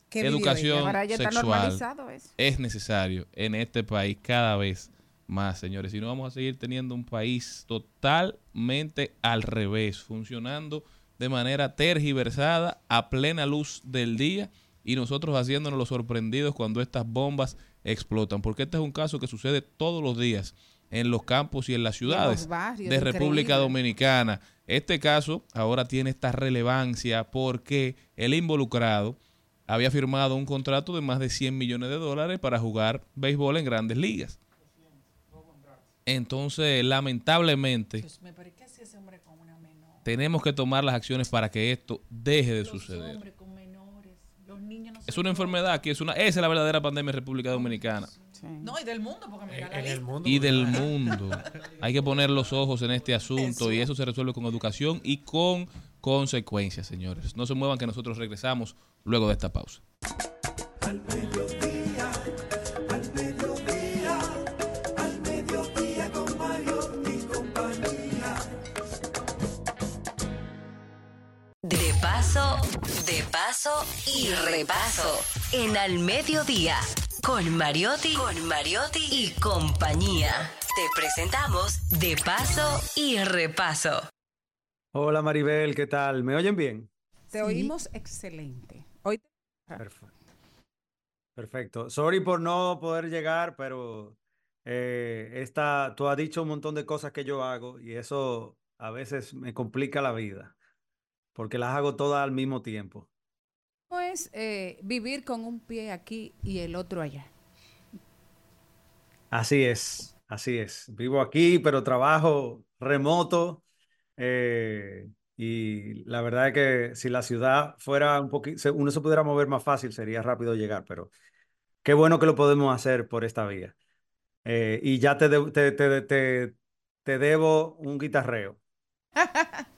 ¿Qué vivió Educación ella? Ahora ya está sexual normalizado eso. es necesario en este país cada vez más, señores. Si no, vamos a seguir teniendo un país totalmente al revés, funcionando de manera tergiversada a plena luz del día y nosotros haciéndonos los sorprendidos cuando estas bombas explotan. Porque este es un caso que sucede todos los días en los campos y en las ciudades barrios, de República increíble. Dominicana. Este caso ahora tiene esta relevancia porque el involucrado había firmado un contrato de más de 100 millones de dólares para jugar béisbol en grandes ligas. Entonces, lamentablemente, pero ¿qué hacía ese hombre con una? Tenemos que tomar las acciones para que esto deje de suceder. Hombre con menores. Los niños no Es una enfermedad aquí, es una, esa es la verdadera pandemia en República Dominicana. No, y del mundo, porque la lista. y del mundo. Hay que poner los ojos en este asunto y eso se resuelve con educación y con consecuencias, señores. No se muevan que nosotros regresamos luego de esta pausa. Al paso, de paso y repaso. En Al Mediodía, con Mariotti, con Mariotti y compañía. Te presentamos De paso y repaso. Hola Maribel, ¿qué tal? ¿Me oyen bien? Te oímos excelente. Hoy Perfecto. Perfecto. Sorry por no poder llegar, pero eh, esta, tú has dicho un montón de cosas que yo hago y eso a veces me complica la vida, porque las hago todas al mismo tiempo. no es eh, vivir con un pie aquí y el otro allá. Así es, así es. Vivo aquí, pero trabajo remoto. eh, y la verdad es que si la ciudad fuera un poquito, uno se pudiera mover más fácil, sería rápido llegar, pero qué bueno que lo podemos hacer por esta vía. Eh, y ya te, de- te, te, te, te debo un guitarreo.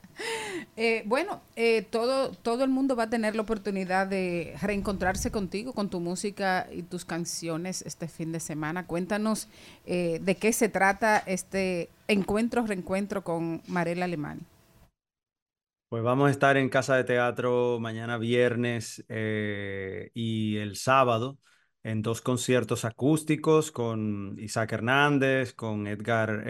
Eh, bueno, eh, todo, todo el mundo va a tener la oportunidad de reencontrarse contigo, con tu música y tus canciones este fin de semana. Cuéntanos eh, de qué se trata este encuentro, reencuentro con Marela Alemán. Pues vamos a estar en Casa de Teatro mañana viernes y el sábado en dos conciertos acústicos con Isaac Hernández, con Edgar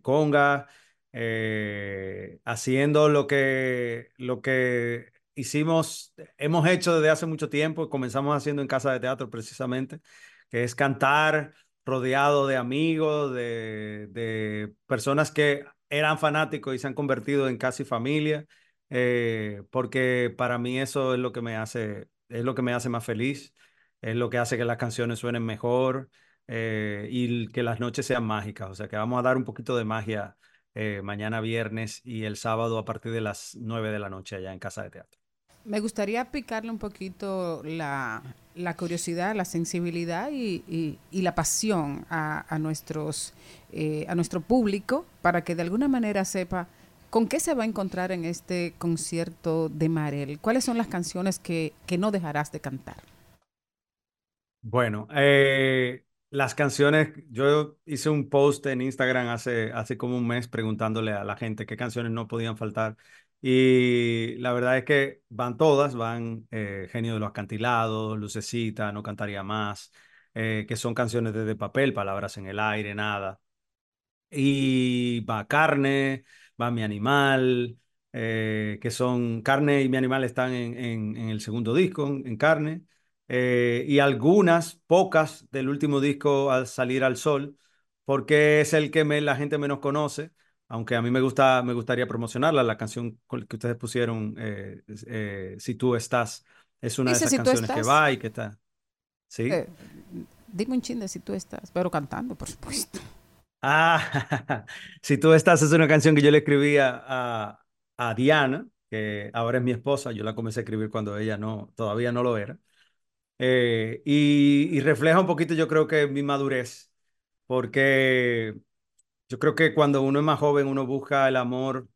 Conga, eh, haciendo lo que, lo que hicimos, hemos hecho desde hace mucho tiempo, comenzamos haciendo en Casa de Teatro precisamente, que es cantar rodeado de amigos, de, de personas que eran fanáticos y se han convertido en casi familia eh, porque para mí eso es lo que me hace, es lo que me hace más feliz, es lo que hace que las canciones suenen mejor eh, y que las noches sean mágicas. O sea que vamos a dar un poquito de magia eh, mañana viernes y el sábado a partir de las 9 de la noche allá en Casa de Teatro. Me gustaría picarle un poquito la, la curiosidad, la sensibilidad y, y- y la pasión a, a nuestros, eh, a nuestro público para que de alguna manera sepa con qué se va a encontrar en este concierto de Marel. ¿Cuáles son las canciones que, que no dejarás de cantar? Bueno, eh, las canciones, yo hice un post en Instagram hace, hace como un mes preguntándole a la gente qué canciones no podían faltar. Y la verdad es que van todas, van eh, Genio de los Acantilados, Lucecita, No Cantaría Más, eh, que son canciones de, de papel, Palabras en el Aire, Nada. Y va Carne, va Mi Animal, eh, que son Carne y Mi Animal están en, en- el segundo disco, en Carne, eh, y algunas, pocas del último disco al salir al sol, porque es el que me- la gente menos conoce, aunque a mí me gusta, me gustaría promocionarla, la canción que ustedes pusieron, eh, eh, Si tú estás, es una de Dice, esas "Si canciones que estás". va y que está. Sí. Eh, dime un chin de si tú estás, pero cantando, por supuesto. Ah, si tú estás, es una canción que yo le escribí a, a, a Diana, que ahora es mi esposa. Yo la comencé a escribir cuando ella no, todavía no lo era. Eh, y, refleja un poquito, yo creo que mi madurez, porque yo creo que cuando uno es más joven, uno busca el amor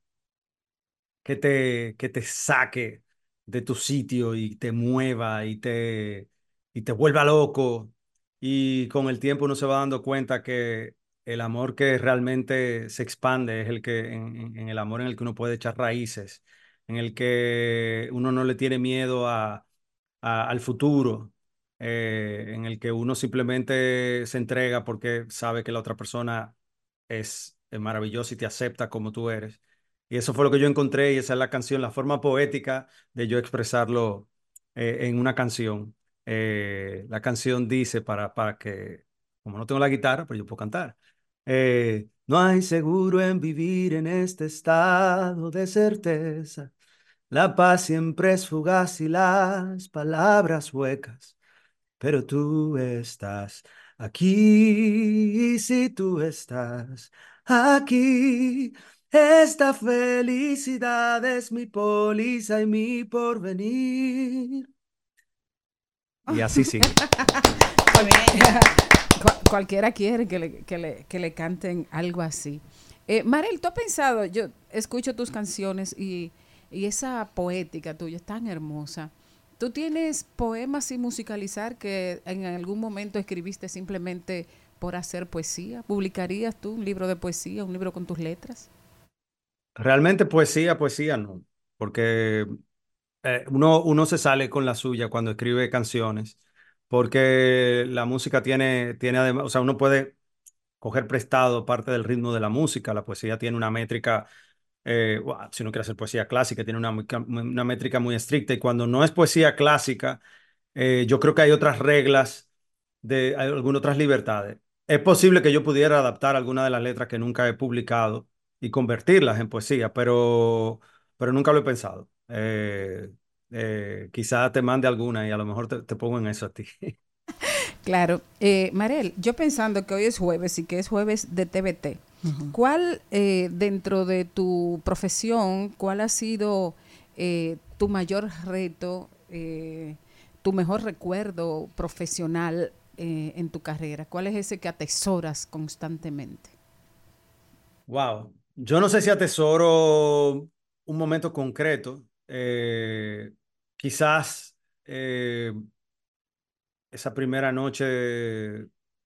que te, que te saque de tu sitio y te mueva y te, y te vuelva loco. Y con el tiempo uno se va dando cuenta que el amor que realmente se expande es el que, en, el amor en el que uno puede echar raíces, en el que uno no le tiene miedo a- al futuro, eh, en el que uno simplemente se entrega porque sabe que la otra persona es, es maravillosa y te acepta como tú eres. Y eso fue lo que yo encontré y esa es la canción, la forma poética de yo expresarlo eh, en una canción. Eh, la canción dice para, para que, como no tengo la guitarra, pues yo puedo cantar. No hay seguro en vivir en este estado de certeza. La paz siempre es fugaz y las palabras huecas. Pero tú estás aquí, y si tú estás aquí, esta felicidad es mi póliza y mi porvenir. Y así sigue. Cual- cualquiera quiere que le, que le- que le canten algo así. Eh, Marel, ¿tú has pensado? Yo escucho tus canciones y, y esa poética tuya es tan hermosa. ¿Tú tienes poemas sin musicalizar que en algún momento escribiste simplemente por hacer poesía? ¿Publicarías tú un libro de poesía, un libro con tus letras? Realmente poesía, poesía no, porque eh, uno, uno se sale con la suya cuando escribe canciones, porque la música tiene, tiene además, o sea, uno puede coger prestado parte del ritmo de la música, la poesía tiene una métrica, eh, si uno quiere hacer poesía clásica, tiene una, una métrica muy estricta, y cuando no es poesía clásica, eh, yo creo que hay otras reglas, de, hay algunas otras libertades. Es posible que yo pudiera adaptar alguna de las letras que nunca he publicado y convertirlas en poesía, pero, pero nunca lo he pensado. Eh, eh, quizá te mande alguna y a lo mejor te, te pongo en eso a ti. Claro. Eh, Marel, yo pensando que hoy es jueves y que es jueves de TBT, ¿cuál eh, dentro de tu profesión, cuál ha sido eh, tu mayor reto, eh, tu mejor recuerdo profesional eh, en tu carrera? ¿Cuál es ese que atesoras constantemente? Wow. Yo no sé si atesoro un momento concreto. eh, quizás eh, esa primera noche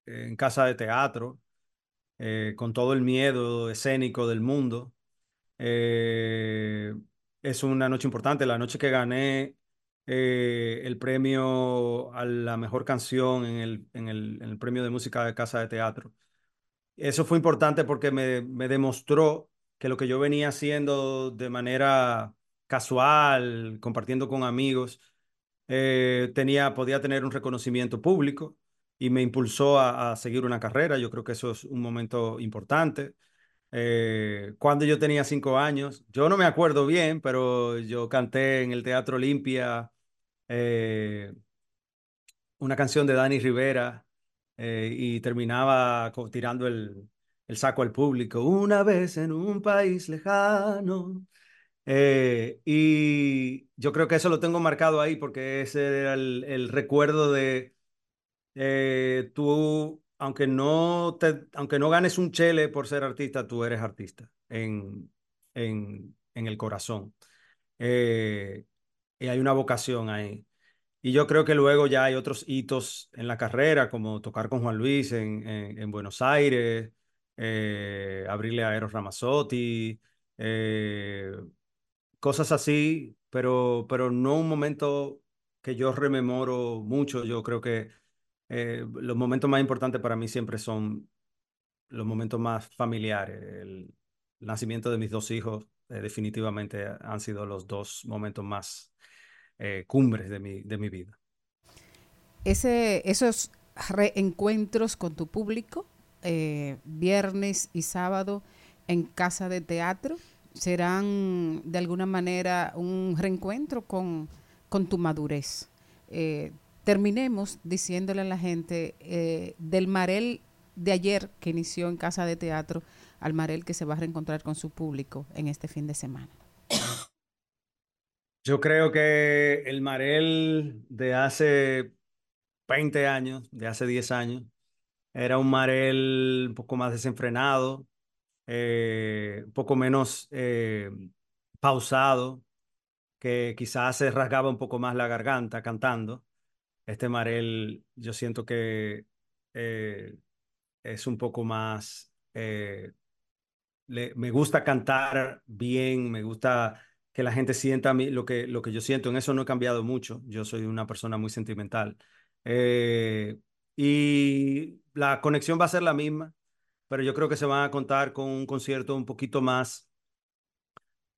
en casa de teatro, eh, con todo el miedo escénico del mundo. eh, es una noche importante, la noche que gané eh, el premio a la mejor canción en el, en el, en el premio de música de casa de teatro. Eso fue importante porque me, me demostró que lo que yo venía haciendo de manera casual, compartiendo con amigos, eh, tenía, podía tener un reconocimiento público y me impulsó a, seguir una carrera. Yo creo que eso es un momento importante. Eh, cuando yo tenía cinco años, yo no me acuerdo bien, pero yo canté en el Teatro Olimpia eh, una canción de Dani Rivera y terminaba tirando el saco al público. Una vez en un país lejano. Eh, y yo creo que eso lo tengo marcado ahí porque ese era el, el recuerdo de eh, tú, aunque no, te, aunque no ganes un chele por ser artista, tú eres artista en, en, en el corazón. Eh, y hay una vocación ahí. Y yo creo que luego ya hay otros hitos en la carrera, como tocar con Juan Luis en, en, en Buenos Aires, eh, abrirle a Eros Ramazzotti, eh, cosas así, pero, pero no un momento que yo rememoro mucho. Yo creo que eh, los momentos más importantes para mí siempre son los momentos más familiares. El nacimiento de mis dos hijos eh, definitivamente han sido los dos momentos más eh, cumbres de mi, de mi vida. Ese, esos reencuentros con tu público, viernes y sábado en casa de teatro, serán de alguna manera un reencuentro con, con tu madurez. Eh, terminemos diciéndole a la gente eh, del Marel de ayer que inició en Casa de Teatro al Marel que se va a reencontrar con su público en este fin de semana. Yo creo que el Marel de hace 20 años, de hace 10 años, era un Marel un poco más desenfrenado, eh, un poco menos eh, pausado, que quizás se rasgaba un poco más la garganta cantando. Este Marel, yo siento que eh, es un poco más... me gusta cantar bien, me gusta que la gente sienta lo que, lo que yo siento. En eso no he cambiado mucho. Yo soy una persona muy sentimental. Y la conexión va a ser la misma, pero yo creo que se van a contar con un concierto un poquito más,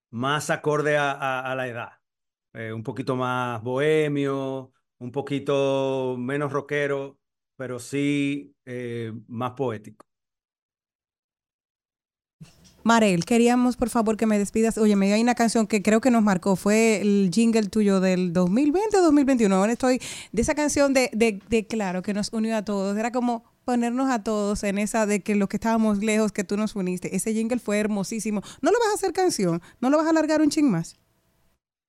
más acorde a, la edad. Eh, un poquito más bohemio, un poquito menos rockero, pero sí eh, más poético. Marel, queríamos por favor que me despidas. Oye, me hay una canción que creo que nos marcó, fue el jingle tuyo del 2020 o 2021. Ahora estoy de esa canción de, de, de Claro que nos unió a todos. Era como ponernos a todos en esa de que los que estábamos lejos, que tú nos uniste. Ese jingle fue hermosísimo. ¿No lo vas a hacer canción? ¿No lo vas a alargar un ching más?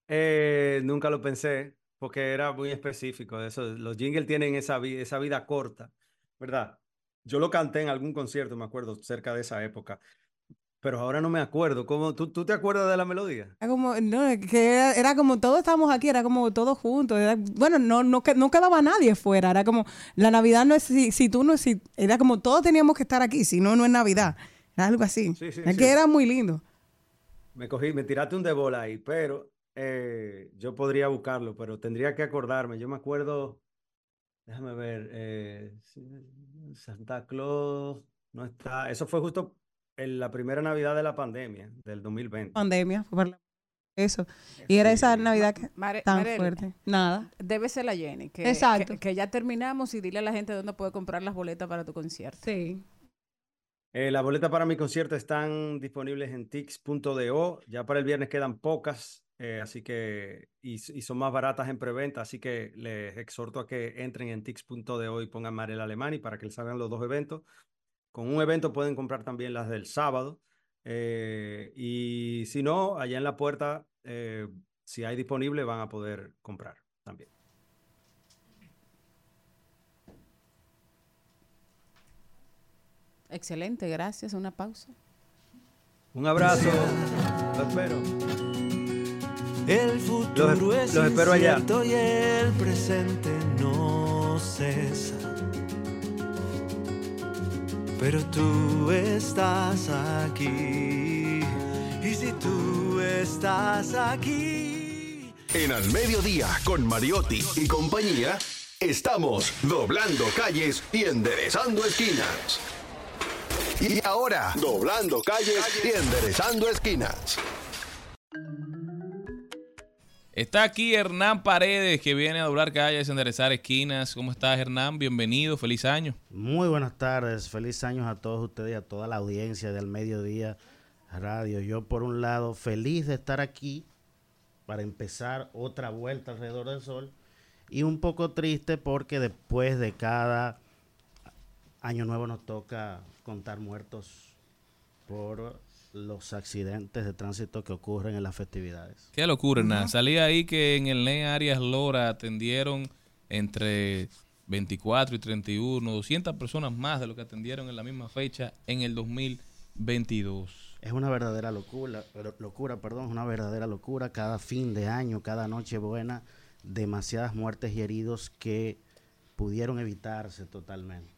Eh, nunca lo pensé porque era muy específico. Eso, los jingles tienen esa, vi- esa vida corta, ¿verdad? Yo lo canté en algún concierto, me acuerdo, cerca de esa época, pero ahora no me acuerdo. ¿Cómo, tú, ¿Tú te acuerdas de la melodía? Era como, no, que era, era como todos estábamos aquí, era como todos juntos. era- bueno, no, no, no quedaba nadie fuera. Era como, la Navidad no es si, si tú no es si, era como todos teníamos que estar aquí, si no, no es Navidad. Era algo así. Sí, sí, es sí. que era muy lindo. Me cogí, me tiraste un de bola ahí, pero eh, yo podría buscarlo, pero tendría que acordarme. Yo me acuerdo, déjame ver, eh, Santa Claus no está. Eso fue justo en la primera Navidad de la pandemia, del 2020. Pandemia, fue por la- eso. Y era esa Navidad que, Mare- tan fuerte. Nada. Debe ser la Jenny. Que, Exacto. Que, que ya terminamos y dile a la gente dónde puede comprar las boletas para tu concierto. Sí. Eh, las boletas para mi concierto están disponibles en tix.do. Ya para el viernes quedan pocas, eh, así que, y, y son más baratas en preventa, así que les exhorto a que entren en tix.do y pongan Marel Alemani para que les salgan los dos eventos. Con un evento pueden comprar también las del sábado. eh, y si no, allá en la puerta, eh, si hay disponible, van a poder comprar también. Excelente, gracias. Una pausa. Un abrazo. Lo espero. El futuro Los- es los espero allá. y el presente no cesa. Pero tú estás aquí. Y si tú estás aquí. En Al Mediodía, con Mariotti y compañía, estamos doblando calles y enderezando esquinas. Y ahora, doblando calles y enderezando esquinas. Está aquí Hernán Paredes, que viene a doblar calles, enderezar esquinas. ¿Cómo estás, Hernán? Bienvenido, feliz año. Muy buenas tardes, feliz años a todos ustedes y a toda la audiencia del Mediodía Radio. Yo por un lado feliz de estar aquí para empezar otra vuelta alrededor del sol y un poco triste porque después de cada año nuevo nos toca contar muertos por los accidentes de tránsito que ocurren en las festividades. Qué locura, Hernán. Salía ahí que en el NEA Arias Lora atendieron entre 24 y 31, 200 personas más de lo que atendieron en la misma fecha en el 2022. Es una verdadera locura, locura, perdón, es una verdadera locura. Cada fin de año, cada noche buena, demasiadas muertes y heridos que pudieron evitarse totalmente.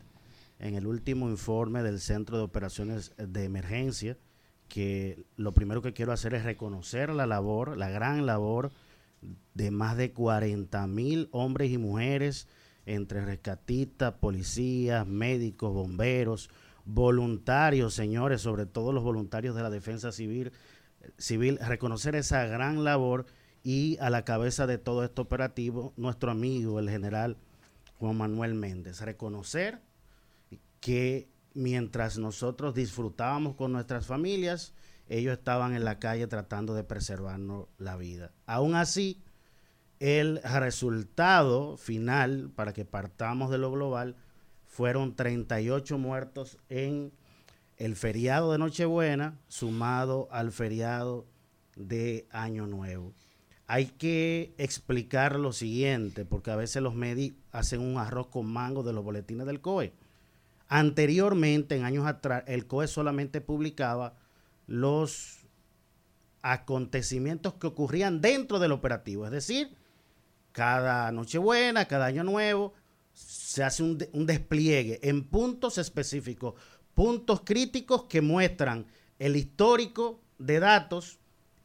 En el último informe del Centro de Operaciones de Emergencia, que lo primero que quiero hacer es reconocer la labor, la gran labor de más de 40 mil hombres y mujeres, entre rescatistas, policías, médicos, bomberos, voluntarios, señores, sobre todo los voluntarios de la defensa civil, civil, reconocer esa gran labor y a la cabeza de todo este operativo, nuestro amigo, el general Juan Manuel Méndez, reconocer que mientras nosotros disfrutábamos con nuestras familias, ellos estaban en la calle tratando de preservarnos la vida. Aún así, el resultado final, para que partamos de lo global, fueron 38 muertos en el feriado de Nochebuena, sumado al feriado de Año Nuevo. Hay que explicar lo siguiente, porque a veces los medios hacen un arroz con mango de los boletines del COE. Anteriormente, en años atrás, el COE solamente publicaba los acontecimientos que ocurrían dentro del operativo. Es decir, cada Nochebuena, cada Año Nuevo, se hace un, de- un despliegue en puntos específicos, puntos críticos que muestran el histórico de datos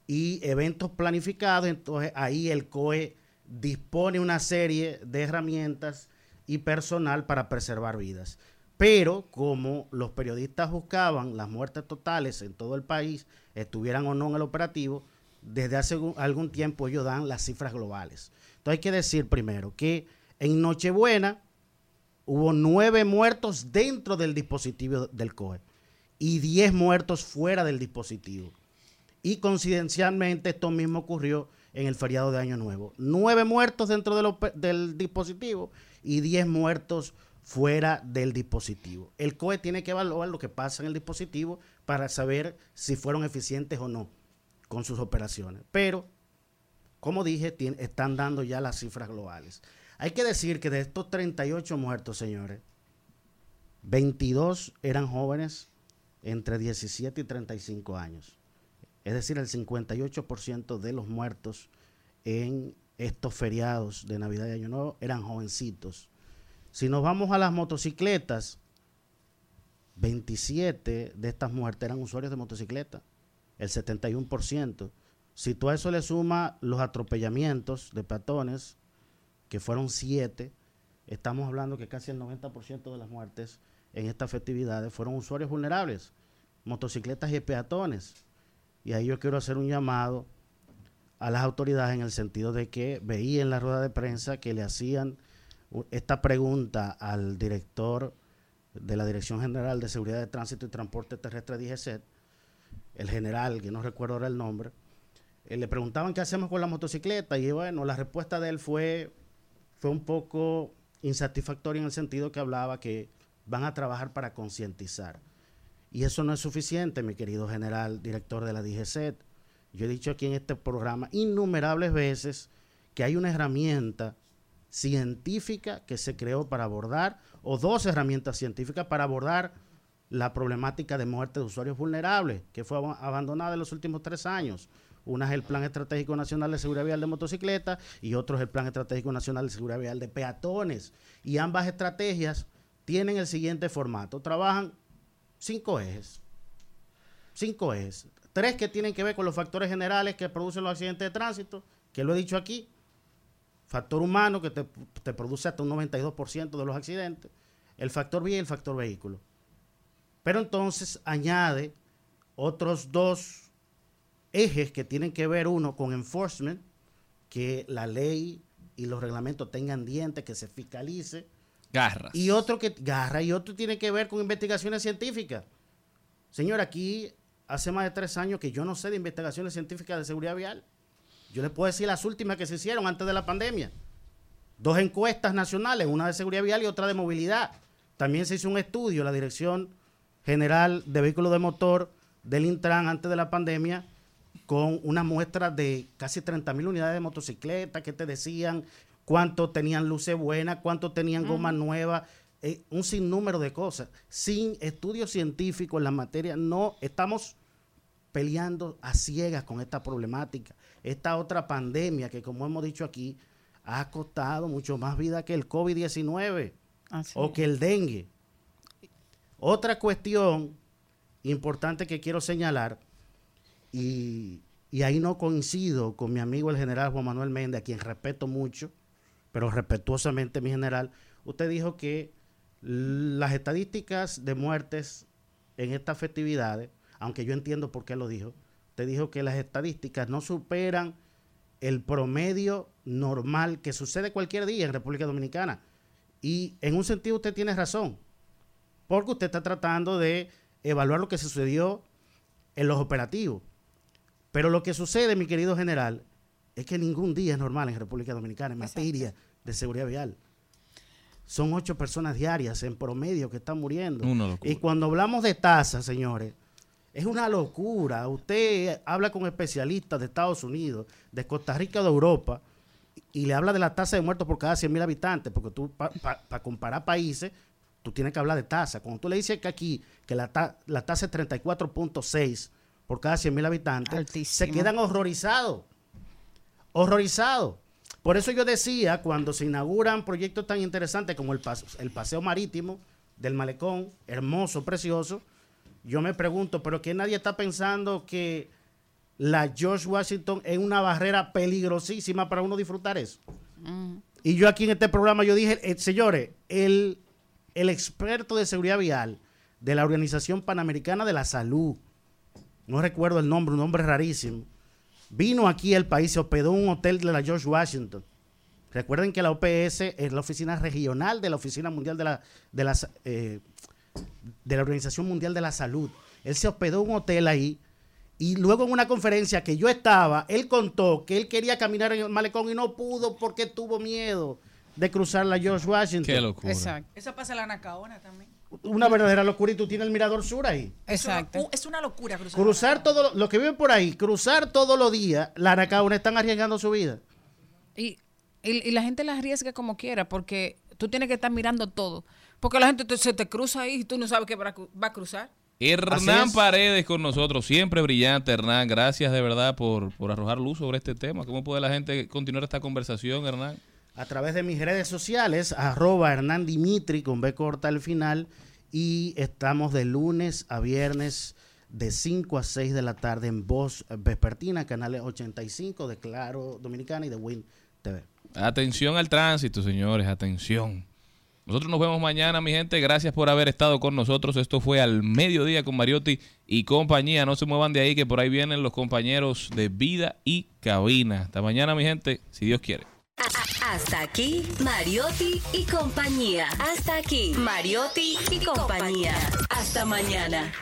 y eventos planificados. Entonces ahí el COE dispone una serie de herramientas y personal para preservar vidas. Pero como los periodistas buscaban las muertes totales en todo el país, estuvieran o no en el operativo, desde hace algún- tiempo ellos dan las cifras globales. Entonces hay que decir primero que en Nochebuena hubo nueve muertos dentro del dispositivo del COE y diez muertos fuera del dispositivo. Y coincidencialmente esto mismo ocurrió en el feriado de Año Nuevo. Nueve muertos dentro del dispositivo y diez muertos fuera del dispositivo. El COE tiene que evaluar lo que pasa en el dispositivo para saber si fueron eficientes o no con sus operaciones. Pero, como dije, están dando ya las cifras globales. Hay que decir que de estos 38 muertos, señores, 22 eran jóvenes entre 17 y 35 años. Es decir, el 58% de los muertos en estos feriados de Navidad y Año Nuevo eran jovencitos. Si nos vamos a las motocicletas, 27 de estas muertes eran usuarios de motocicleta, el 71%. Si tú a eso le sumas los atropellamientos de peatones, que fueron 7, estamos hablando que casi el 90% de las muertes en estas festividades fueron usuarios vulnerables, motocicletas y peatones. Y ahí yo quiero hacer un llamado a las autoridades en el sentido de que veía en la rueda de prensa que le hacían esta pregunta al director de la Dirección General de Seguridad de Tránsito y Transporte Terrestre DGCET, el general, que no recuerdo ahora el nombre, eh, le preguntaban qué hacemos con la motocicleta y bueno, la respuesta de él fue, fue un poco insatisfactoria en el sentido que hablaba que van a trabajar para concientizar. Y eso no es suficiente, mi querido general, director de la DGCET. Yo he dicho aquí en este programa innumerables veces que hay una herramienta científica que se creó para abordar, o dos herramientas científicas para abordar la problemática de muerte de usuarios vulnerables, que fue ab- abandonada en los últimos tres años. Una es el Plan Estratégico Nacional de Seguridad Vial de Motocicletas y otro es el Plan Estratégico Nacional de Seguridad Vial de Peatones. Y ambas estrategias tienen el siguiente formato. Trabajan cinco ejes. Cinco ejes. Tres que tienen que ver con los factores generales que producen los accidentes de tránsito, que lo he dicho aquí. Factor humano, que te, te produce hasta un 92% de los accidentes. El factor vía y el factor vehículo. Pero entonces añade otros dos ejes que tienen que ver uno con enforcement, que la ley y los reglamentos tengan dientes, que se fiscalice. Garras. Y otro que garra y otro tiene que ver con investigaciones científicas. Señor, aquí hace más de tres años que yo no sé de investigaciones científicas de seguridad vial. Yo les puedo decir las últimas que se hicieron antes de la pandemia. Dos encuestas nacionales, una de seguridad vial y otra de movilidad. También se hizo un estudio, la Dirección General de Vehículos de Motor del Intran antes de la pandemia, con una muestra de casi 30 mil unidades de motocicletas que te decían cuánto tenían luces buenas, cuánto tenían goma nueva, eh, un sinnúmero de cosas. Sin estudios científicos en la materia, no estamos peleando a ciegas con esta problemática. Esta otra pandemia que, como hemos dicho aquí, ha costado mucho más vida que el COVID-19 Así o es. que el dengue. Otra cuestión importante que quiero señalar, y, y ahí no coincido con mi amigo el general Juan Manuel Méndez, a quien respeto mucho, pero respetuosamente mi general, usted dijo que las estadísticas de muertes en estas festividades, aunque yo entiendo por qué lo dijo, usted dijo que las estadísticas no superan el promedio normal que sucede cualquier día en República Dominicana. Y en un sentido usted tiene razón, porque usted está tratando de evaluar lo que sucedió en los operativos. Pero lo que sucede, mi querido general, Es que ningún día es normal en República Dominicana en materia de seguridad vial. Son ocho personas diarias en promedio que están muriendo. Y cuando hablamos de tasas, señores, es una locura. Usted habla con especialistas de Estados Unidos, de Costa Rica, de Europa, y le habla de la tasa de muertos por cada 100 mil habitantes, porque tú, para comparar países, tú tienes que hablar de tasa. Cuando tú le dices que aquí, que la, ta- la tasa es 34.6 por cada 100 mil habitantes, se quedan horrorizados. Horrorizados. Por eso yo decía, cuando se inauguran proyectos tan interesantes como el, pas- el paseo marítimo del malecón, hermoso, precioso, yo me pregunto, ¿pero que nadie está pensando que la George Washington es una barrera peligrosísima para uno disfrutar eso? Y yo aquí en este programa yo dije, eh, señores, el, el experto de seguridad vial de la Organización Panamericana de la Salud, no recuerdo el nombre, un nombre rarísimo, vino aquí al país, se hospedó en un hotel de la George Washington. Recuerden que la OPS es la oficina regional de la Oficina Mundial de la, de las, eh, de la Organización Mundial de la Salud. Él se hospedó en un hotel ahí y luego en una conferencia que yo estaba, él contó que él quería caminar en el malecón y no pudo porque tuvo miedo de cruzar la George Washington. Qué locura. Exacto. Eso pasa en la Nacaona también. Una verdadera locura y tú tienes el mirador sur ahí. Exacto. Es una, es una locura cruzar. Cruzar todo, lo- los que viven por ahí, cruzar todos los días, la Anacaona están arriesgando su vida. Y, y, y la gente la arriesga como quiera, porque tú tienes que estar mirando todo. Porque la gente te- se te cruza ahí y tú no sabes que va a cru- va a cruzar. Hernán. Paredes con nosotros, siempre brillante, Hernán. Gracias de verdad por, por arrojar luz sobre este tema. ¿Cómo puede la gente continuar esta conversación, Hernán? A través de mis redes sociales, arroba Hernán Dimitri con B corta al final. Y estamos de lunes a viernes de 5 a 6 de la tarde en Voz Vespertina, canales 85 de Claro Dominicana y de Win TV. Atención al tránsito, señores, atención. Nosotros nos vemos mañana, mi gente. Gracias por haber estado con nosotros. Esto fue al mediodía con Mariotti y compañía. No se muevan de ahí, que por ahí vienen los compañeros de vida y cabina. Hasta mañana, mi gente, si Dios quiere. Hasta aquí, Mariotti y compañía. Hasta aquí, Mariotti y compañía. Hasta mañana.